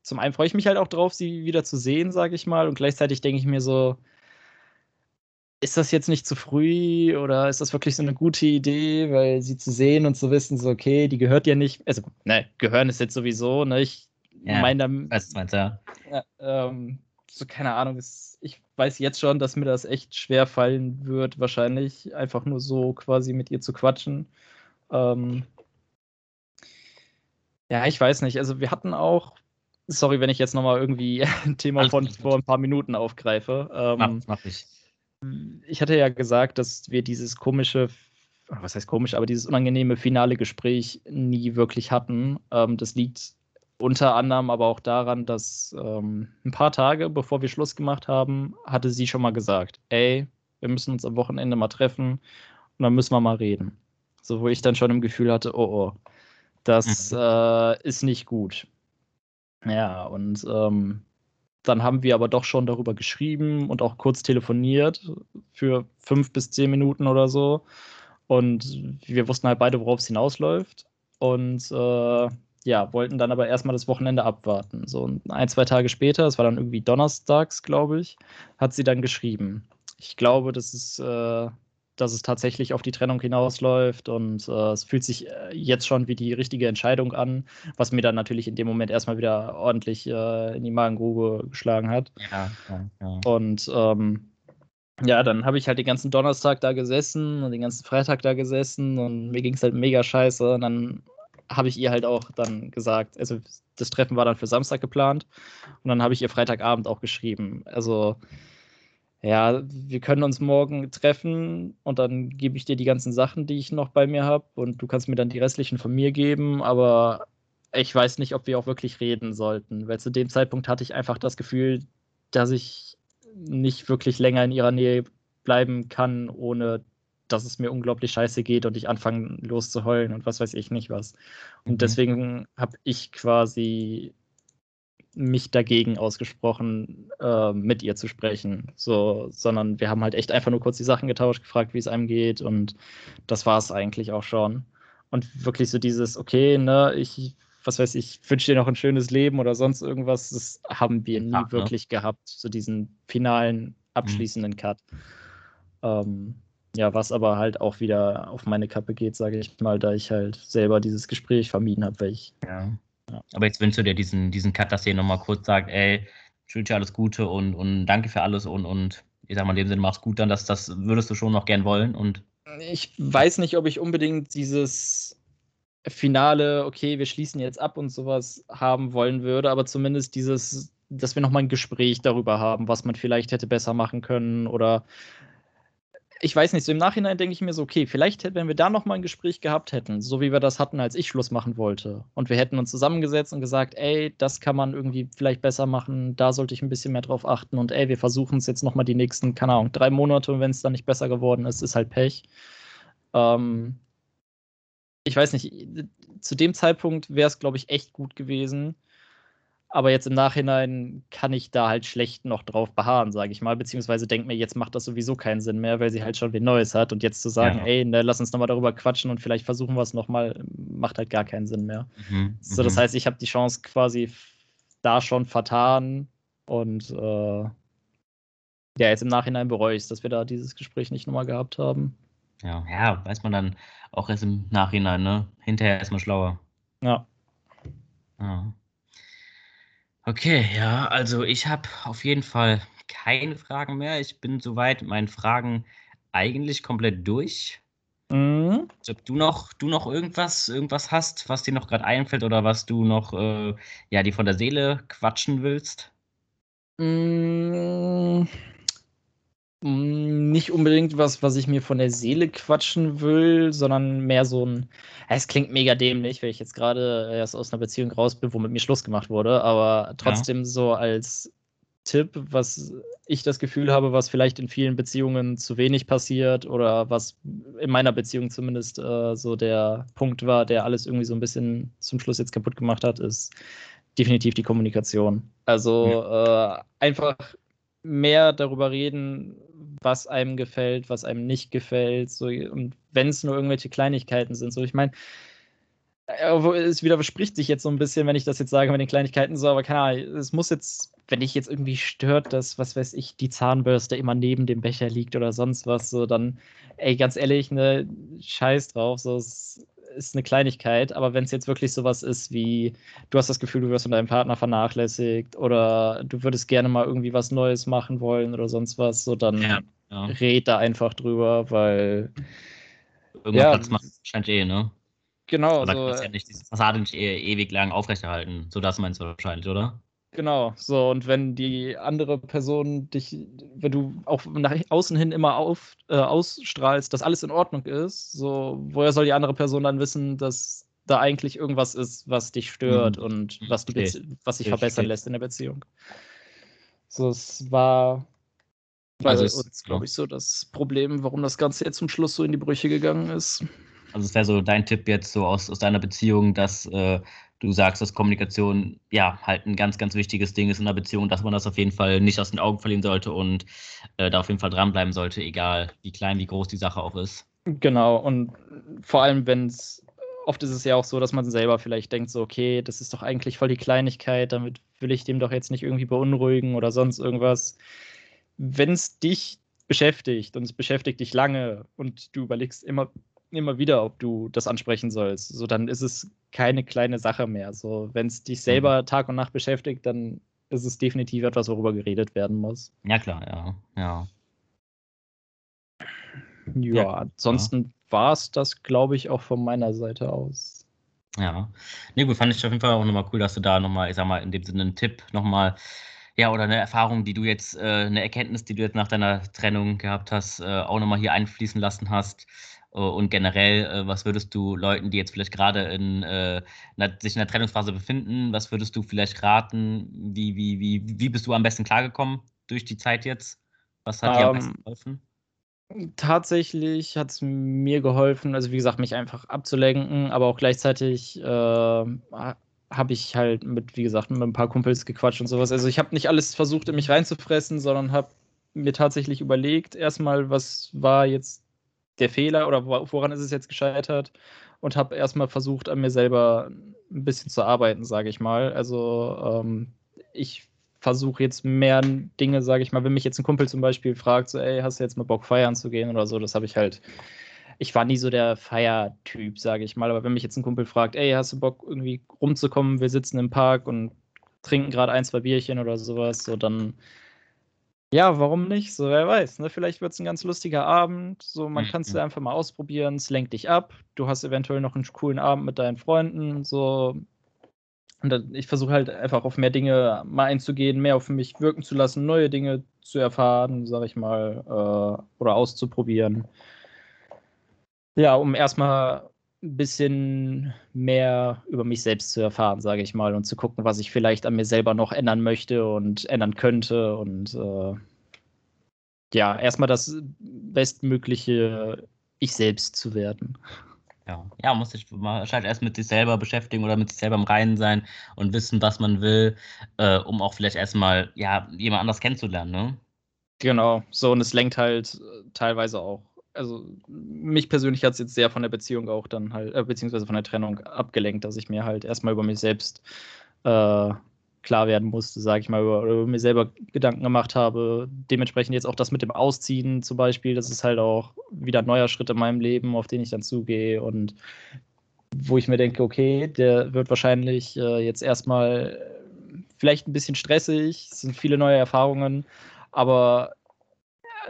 B: zum einen freue ich mich halt auch drauf, sie wieder zu sehen, sage ich mal. Und gleichzeitig denke ich mir so, ist das jetzt nicht zu früh oder ist das wirklich so eine gute Idee, weil sie zu sehen und zu wissen, so, okay, die gehört ja nicht, also, ne, gehören ist jetzt sowieso, ne, ich ja, meine damit. Ja, ähm, so, keine Ahnung, ist, ich weiß jetzt schon, dass mir das echt schwer fallen wird, wahrscheinlich, einfach nur so quasi mit ihr zu quatschen. Ähm, ja, ich weiß nicht, also wir hatten auch, sorry, wenn ich jetzt nochmal irgendwie ein Thema Alles von vor ein paar Minuten aufgreife. Ähm,
A: mach, mach ich
B: ich hatte ja gesagt, dass wir dieses komische, was heißt komisch, aber dieses unangenehme finale Gespräch nie wirklich hatten. Ähm, das liegt unter anderem aber auch daran, dass ähm, ein paar Tage bevor wir Schluss gemacht haben, hatte sie schon mal gesagt, ey, wir müssen uns am Wochenende mal treffen und dann müssen wir mal reden. So, wo ich dann schon im Gefühl hatte, oh, oh, das mhm. äh, ist nicht gut. Ja, und ähm, dann haben wir aber doch schon darüber geschrieben und auch kurz telefoniert für fünf bis zehn Minuten oder so. Und wir wussten halt beide, worauf es hinausläuft. Und äh, ja, wollten dann aber erstmal das Wochenende abwarten. So ein, zwei Tage später, es war dann irgendwie donnerstags, glaube ich, hat sie dann geschrieben. Ich glaube, das ist äh, dass es tatsächlich auf die Trennung hinausläuft und äh, es fühlt sich äh, jetzt schon wie die richtige Entscheidung an, was mir dann natürlich in dem Moment erstmal wieder ordentlich äh, in die Magengrube geschlagen hat.
A: Ja, ja, ja.
B: Und ähm, ja, dann habe ich halt den ganzen Donnerstag da gesessen und den ganzen Freitag da gesessen und mir ging es halt mega scheiße. Und dann habe ich ihr halt auch dann gesagt, also das Treffen war dann für Samstag geplant und dann habe ich ihr Freitagabend auch geschrieben. Also ja, wir können uns morgen treffen und dann gebe ich dir die ganzen Sachen, die ich noch bei mir habe und du kannst mir dann die restlichen von mir geben, aber ich weiß nicht, ob wir auch wirklich reden sollten, weil zu dem Zeitpunkt hatte ich einfach das Gefühl, dass ich nicht wirklich länger in ihrer Nähe bleiben kann, ohne dass es mir unglaublich scheiße geht und ich anfange loszuheulen und was weiß ich nicht was. Und mhm. deswegen habe ich quasi mich dagegen ausgesprochen, äh, mit ihr zu sprechen. So, sondern wir haben halt echt einfach nur kurz die Sachen getauscht, gefragt, wie es einem geht und das war es eigentlich auch schon. Und wirklich so dieses, okay, ne, ich, was weiß ich, wünsche dir noch ein schönes Leben oder sonst irgendwas, das haben wir nie ja, ne? wirklich gehabt, so diesen finalen, abschließenden mhm. Cut. Ähm, ja, was aber halt auch wieder auf meine Kappe geht, sage ich mal, da ich halt selber dieses Gespräch vermieden habe, weil ich
A: ja. Ja. Aber jetzt wünschst du dir diesen, diesen Cut, dass ihr nochmal kurz sagt, ey, ich wünsche dir alles Gute und, und danke für alles und, und ich sag mal in dem Sinne, mach's gut dann, das, das würdest du schon noch gern wollen und.
B: Ich weiß nicht, ob ich unbedingt dieses Finale, okay, wir schließen jetzt ab und sowas haben wollen würde, aber zumindest dieses, dass wir nochmal ein Gespräch darüber haben, was man vielleicht hätte besser machen können oder ich weiß nicht, so im Nachhinein denke ich mir so, okay, vielleicht, wenn wir da noch mal ein Gespräch gehabt hätten, so wie wir das hatten, als ich Schluss machen wollte, und wir hätten uns zusammengesetzt und gesagt, ey, das kann man irgendwie vielleicht besser machen, da sollte ich ein bisschen mehr drauf achten und ey, wir versuchen es jetzt noch mal die nächsten, keine Ahnung, drei Monate und wenn es dann nicht besser geworden ist, ist halt Pech. Ähm, ich weiß nicht, zu dem Zeitpunkt wäre es, glaube ich, echt gut gewesen, aber jetzt im Nachhinein kann ich da halt schlecht noch drauf beharren, sage ich mal. Beziehungsweise denke mir, jetzt macht das sowieso keinen Sinn mehr, weil sie halt schon wie Neues hat. Und jetzt zu sagen, ja. ey, ne, lass uns nochmal darüber quatschen und vielleicht versuchen wir es nochmal, macht halt gar keinen Sinn mehr. Mhm. So, das mhm. heißt, ich habe die Chance quasi da schon vertan und äh, ja, jetzt im Nachhinein bereue ich es, dass wir da dieses Gespräch nicht nochmal gehabt haben.
A: Ja, ja, weiß man dann auch erst im Nachhinein, ne? Hinterher erstmal schlauer.
B: Ja.
A: Ja. Okay, ja, also ich habe auf jeden Fall keine Fragen mehr. Ich bin soweit mit meinen Fragen eigentlich komplett durch.
B: Mhm.
A: Ob du noch, du noch irgendwas, irgendwas hast, was dir noch gerade einfällt oder was du noch, äh, ja, die von der Seele quatschen willst?
B: Mhm. Hm, nicht unbedingt was, was ich mir von der Seele quatschen will, sondern mehr so ein. Es klingt mega dämlich, weil ich jetzt gerade erst aus einer Beziehung raus bin, wo mit mir Schluss gemacht wurde, aber trotzdem ja. so als Tipp, was ich das Gefühl habe, was vielleicht in vielen Beziehungen zu wenig passiert oder was in meiner Beziehung zumindest äh, so der Punkt war, der alles irgendwie so ein bisschen zum Schluss jetzt kaputt gemacht hat, ist definitiv die Kommunikation. Also ja. äh, einfach mehr darüber reden, was einem gefällt, was einem nicht gefällt. So, und wenn es nur irgendwelche Kleinigkeiten sind. So, ich meine, es widerspricht sich jetzt so ein bisschen, wenn ich das jetzt sage mit den Kleinigkeiten so, aber keine Ahnung, es muss jetzt, wenn dich jetzt irgendwie stört, dass, was weiß ich, die Zahnbürste immer neben dem Becher liegt oder sonst was, so dann, ey, ganz ehrlich, ne, scheiß drauf, so, es ist eine Kleinigkeit, aber wenn es jetzt wirklich sowas ist wie, du hast das Gefühl, du wirst von deinem Partner vernachlässigt oder du würdest gerne mal irgendwie was Neues machen wollen oder sonst was, so dann ja, ja. red da einfach drüber, weil
A: Irgendwann ja, macht scheint eh, ne?
B: Genau.
A: Aber so, kannst ja nicht diese Fassade nicht e ewig lang aufrechterhalten. So das meinst du wahrscheinlich, oder?
B: Genau, so und wenn die andere Person dich, wenn du auch nach außen hin immer auf, äh, ausstrahlst, dass alles in Ordnung ist, so woher soll die andere Person dann wissen, dass da eigentlich irgendwas ist, was dich stört mhm. und was, die was sich verbessern lässt in der Beziehung. So, es war bei also uns, glaube ich, so das Problem, warum das Ganze jetzt zum Schluss so in die Brüche gegangen ist.
A: Also es wäre so dein Tipp jetzt so aus, aus deiner Beziehung, dass äh, du sagst, dass Kommunikation ja halt ein ganz, ganz wichtiges Ding ist in einer Beziehung, dass man das auf jeden Fall nicht aus den Augen verlieren sollte und äh, da auf jeden Fall dranbleiben sollte, egal wie klein, wie groß die Sache auch ist.
B: Genau, und vor allem, wenn es, oft ist es ja auch so, dass man selber vielleicht denkt, so, okay, das ist doch eigentlich voll die Kleinigkeit, damit will ich dem doch jetzt nicht irgendwie beunruhigen oder sonst irgendwas. Wenn es dich beschäftigt und es beschäftigt dich lange und du überlegst immer immer wieder, ob du das ansprechen sollst. So, dann ist es keine kleine Sache mehr. So, wenn es dich selber mhm. Tag und Nacht beschäftigt, dann ist es definitiv etwas, worüber geredet werden muss.
A: Ja, klar, ja. Ja,
B: ja, ja ansonsten ja. war es das, glaube ich, auch von meiner Seite aus.
A: Ja. Nee, gut, fand ich auf jeden Fall auch nochmal cool, dass du da nochmal, ich sag mal, in dem Sinne einen Tipp nochmal ja, oder eine Erfahrung, die du jetzt, äh, eine Erkenntnis, die du jetzt nach deiner Trennung gehabt hast, äh, auch nochmal hier einfließen lassen hast. Äh, und generell, äh, was würdest du Leuten, die jetzt vielleicht gerade in, äh, sich in der Trennungsphase befinden, was würdest du vielleicht raten? Wie, wie, wie, wie bist du am besten klargekommen durch die Zeit jetzt? Was hat um, dir am besten ähm, geholfen?
B: Tatsächlich hat es mir geholfen, also wie gesagt, mich einfach abzulenken, aber auch gleichzeitig äh, habe ich halt mit, wie gesagt, mit ein paar Kumpels gequatscht und sowas. Also ich habe nicht alles versucht, in mich reinzufressen, sondern habe mir tatsächlich überlegt, erstmal, was war jetzt der Fehler oder woran ist es jetzt gescheitert und habe erstmal versucht, an mir selber ein bisschen zu arbeiten, sage ich mal. Also ähm, ich versuche jetzt mehr Dinge, sage ich mal, wenn mich jetzt ein Kumpel zum Beispiel fragt, so, ey, hast du jetzt mal Bock feiern zu gehen oder so, das habe ich halt. Ich war nie so der Feiertyp, sage ich mal, aber wenn mich jetzt ein Kumpel fragt, ey, hast du Bock irgendwie rumzukommen, wir sitzen im Park und trinken gerade ein, zwei Bierchen oder sowas, so dann ja, warum nicht? So, wer weiß. Ne? Vielleicht wird es ein ganz lustiger Abend. So, man mhm. kann es einfach mal ausprobieren. Es lenkt dich ab. Du hast eventuell noch einen coolen Abend mit deinen Freunden. So. Und ich versuche halt einfach auf mehr Dinge mal einzugehen, mehr auf mich wirken zu lassen, neue Dinge zu erfahren, sag ich mal, äh, oder auszuprobieren. Ja, um erstmal ein bisschen mehr über mich selbst zu erfahren, sage ich mal, und zu gucken, was ich vielleicht an mir selber noch ändern möchte und ändern könnte. Und äh, ja, erstmal das bestmögliche Ich selbst zu werden.
A: Ja, ja, muss sich wahrscheinlich erst mit sich selber beschäftigen oder mit sich selber im Reinen sein und wissen, was man will, äh, um auch vielleicht erstmal ja, jemand anders kennenzulernen, ne?
B: Genau, so und es lenkt halt teilweise auch also mich persönlich hat es jetzt sehr von der Beziehung auch dann halt, äh, beziehungsweise von der Trennung abgelenkt, dass ich mir halt erstmal über mich selbst äh, klar werden musste, sage ich mal, über, über, mir selber Gedanken gemacht habe. Dementsprechend jetzt auch das mit dem Ausziehen zum Beispiel, das ist halt auch wieder ein neuer Schritt in meinem Leben, auf den ich dann zugehe und wo ich mir denke, okay, der wird wahrscheinlich äh, jetzt erstmal vielleicht ein bisschen stressig, es sind viele neue Erfahrungen, aber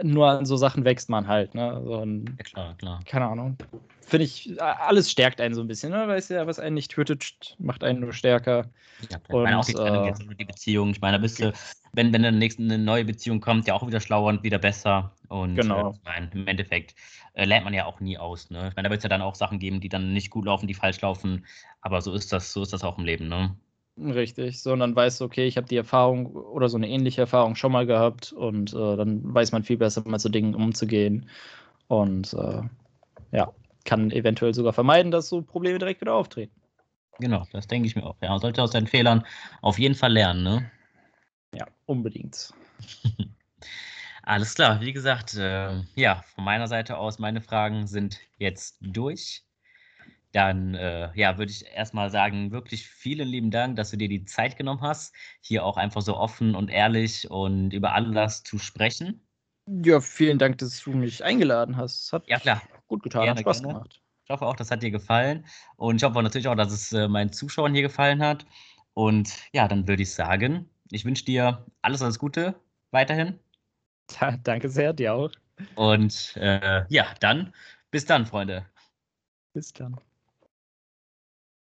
B: nur an so Sachen wächst man halt, ne? So ein, ja, klar, klar. Keine Ahnung. Finde ich, alles stärkt einen so ein bisschen, ne? Weißt ja, was einen nicht tötet, macht einen nur stärker.
A: Ja. Und, ich meine auch die äh, die Beziehung. Ich meine, da bist du, wenn, wenn dann nächste eine neue Beziehung kommt, ja auch wieder schlauer und wieder besser. Und
B: genau.
A: Äh, ich meine, im Endeffekt äh, lernt man ja auch nie aus, ne? Ich meine, da wird es ja dann auch Sachen geben, die dann nicht gut laufen, die falsch laufen. Aber so ist das, so ist das auch im Leben, ne?
B: Richtig, so und dann weißt du, okay, ich habe die Erfahrung oder so eine ähnliche Erfahrung schon mal gehabt und äh, dann weiß man viel besser, mit so Dingen umzugehen und äh, ja, kann eventuell sogar vermeiden, dass so Probleme direkt wieder auftreten.
A: Genau, das denke ich mir auch. Ja, man sollte aus seinen Fehlern auf jeden Fall lernen, ne?
B: Ja, unbedingt.
A: Alles klar, wie gesagt, äh, ja, von meiner Seite aus, meine Fragen sind jetzt durch. Dann äh, ja, würde ich erstmal sagen, wirklich vielen lieben Dank, dass du dir die Zeit genommen hast, hier auch einfach so offen und ehrlich und über alles zu sprechen.
B: Ja, vielen Dank, dass du mich eingeladen hast.
A: Hat ja, klar.
B: gut getan, gerne, hat Spaß gerne. gemacht.
A: Ich hoffe auch, das hat dir gefallen. Und ich hoffe natürlich auch, dass es äh, meinen Zuschauern hier gefallen hat. Und ja, dann würde ich sagen, ich wünsche dir alles, alles Gute weiterhin.
B: Ja, danke sehr, dir auch.
A: Und äh, ja, dann bis dann, Freunde.
B: Bis dann.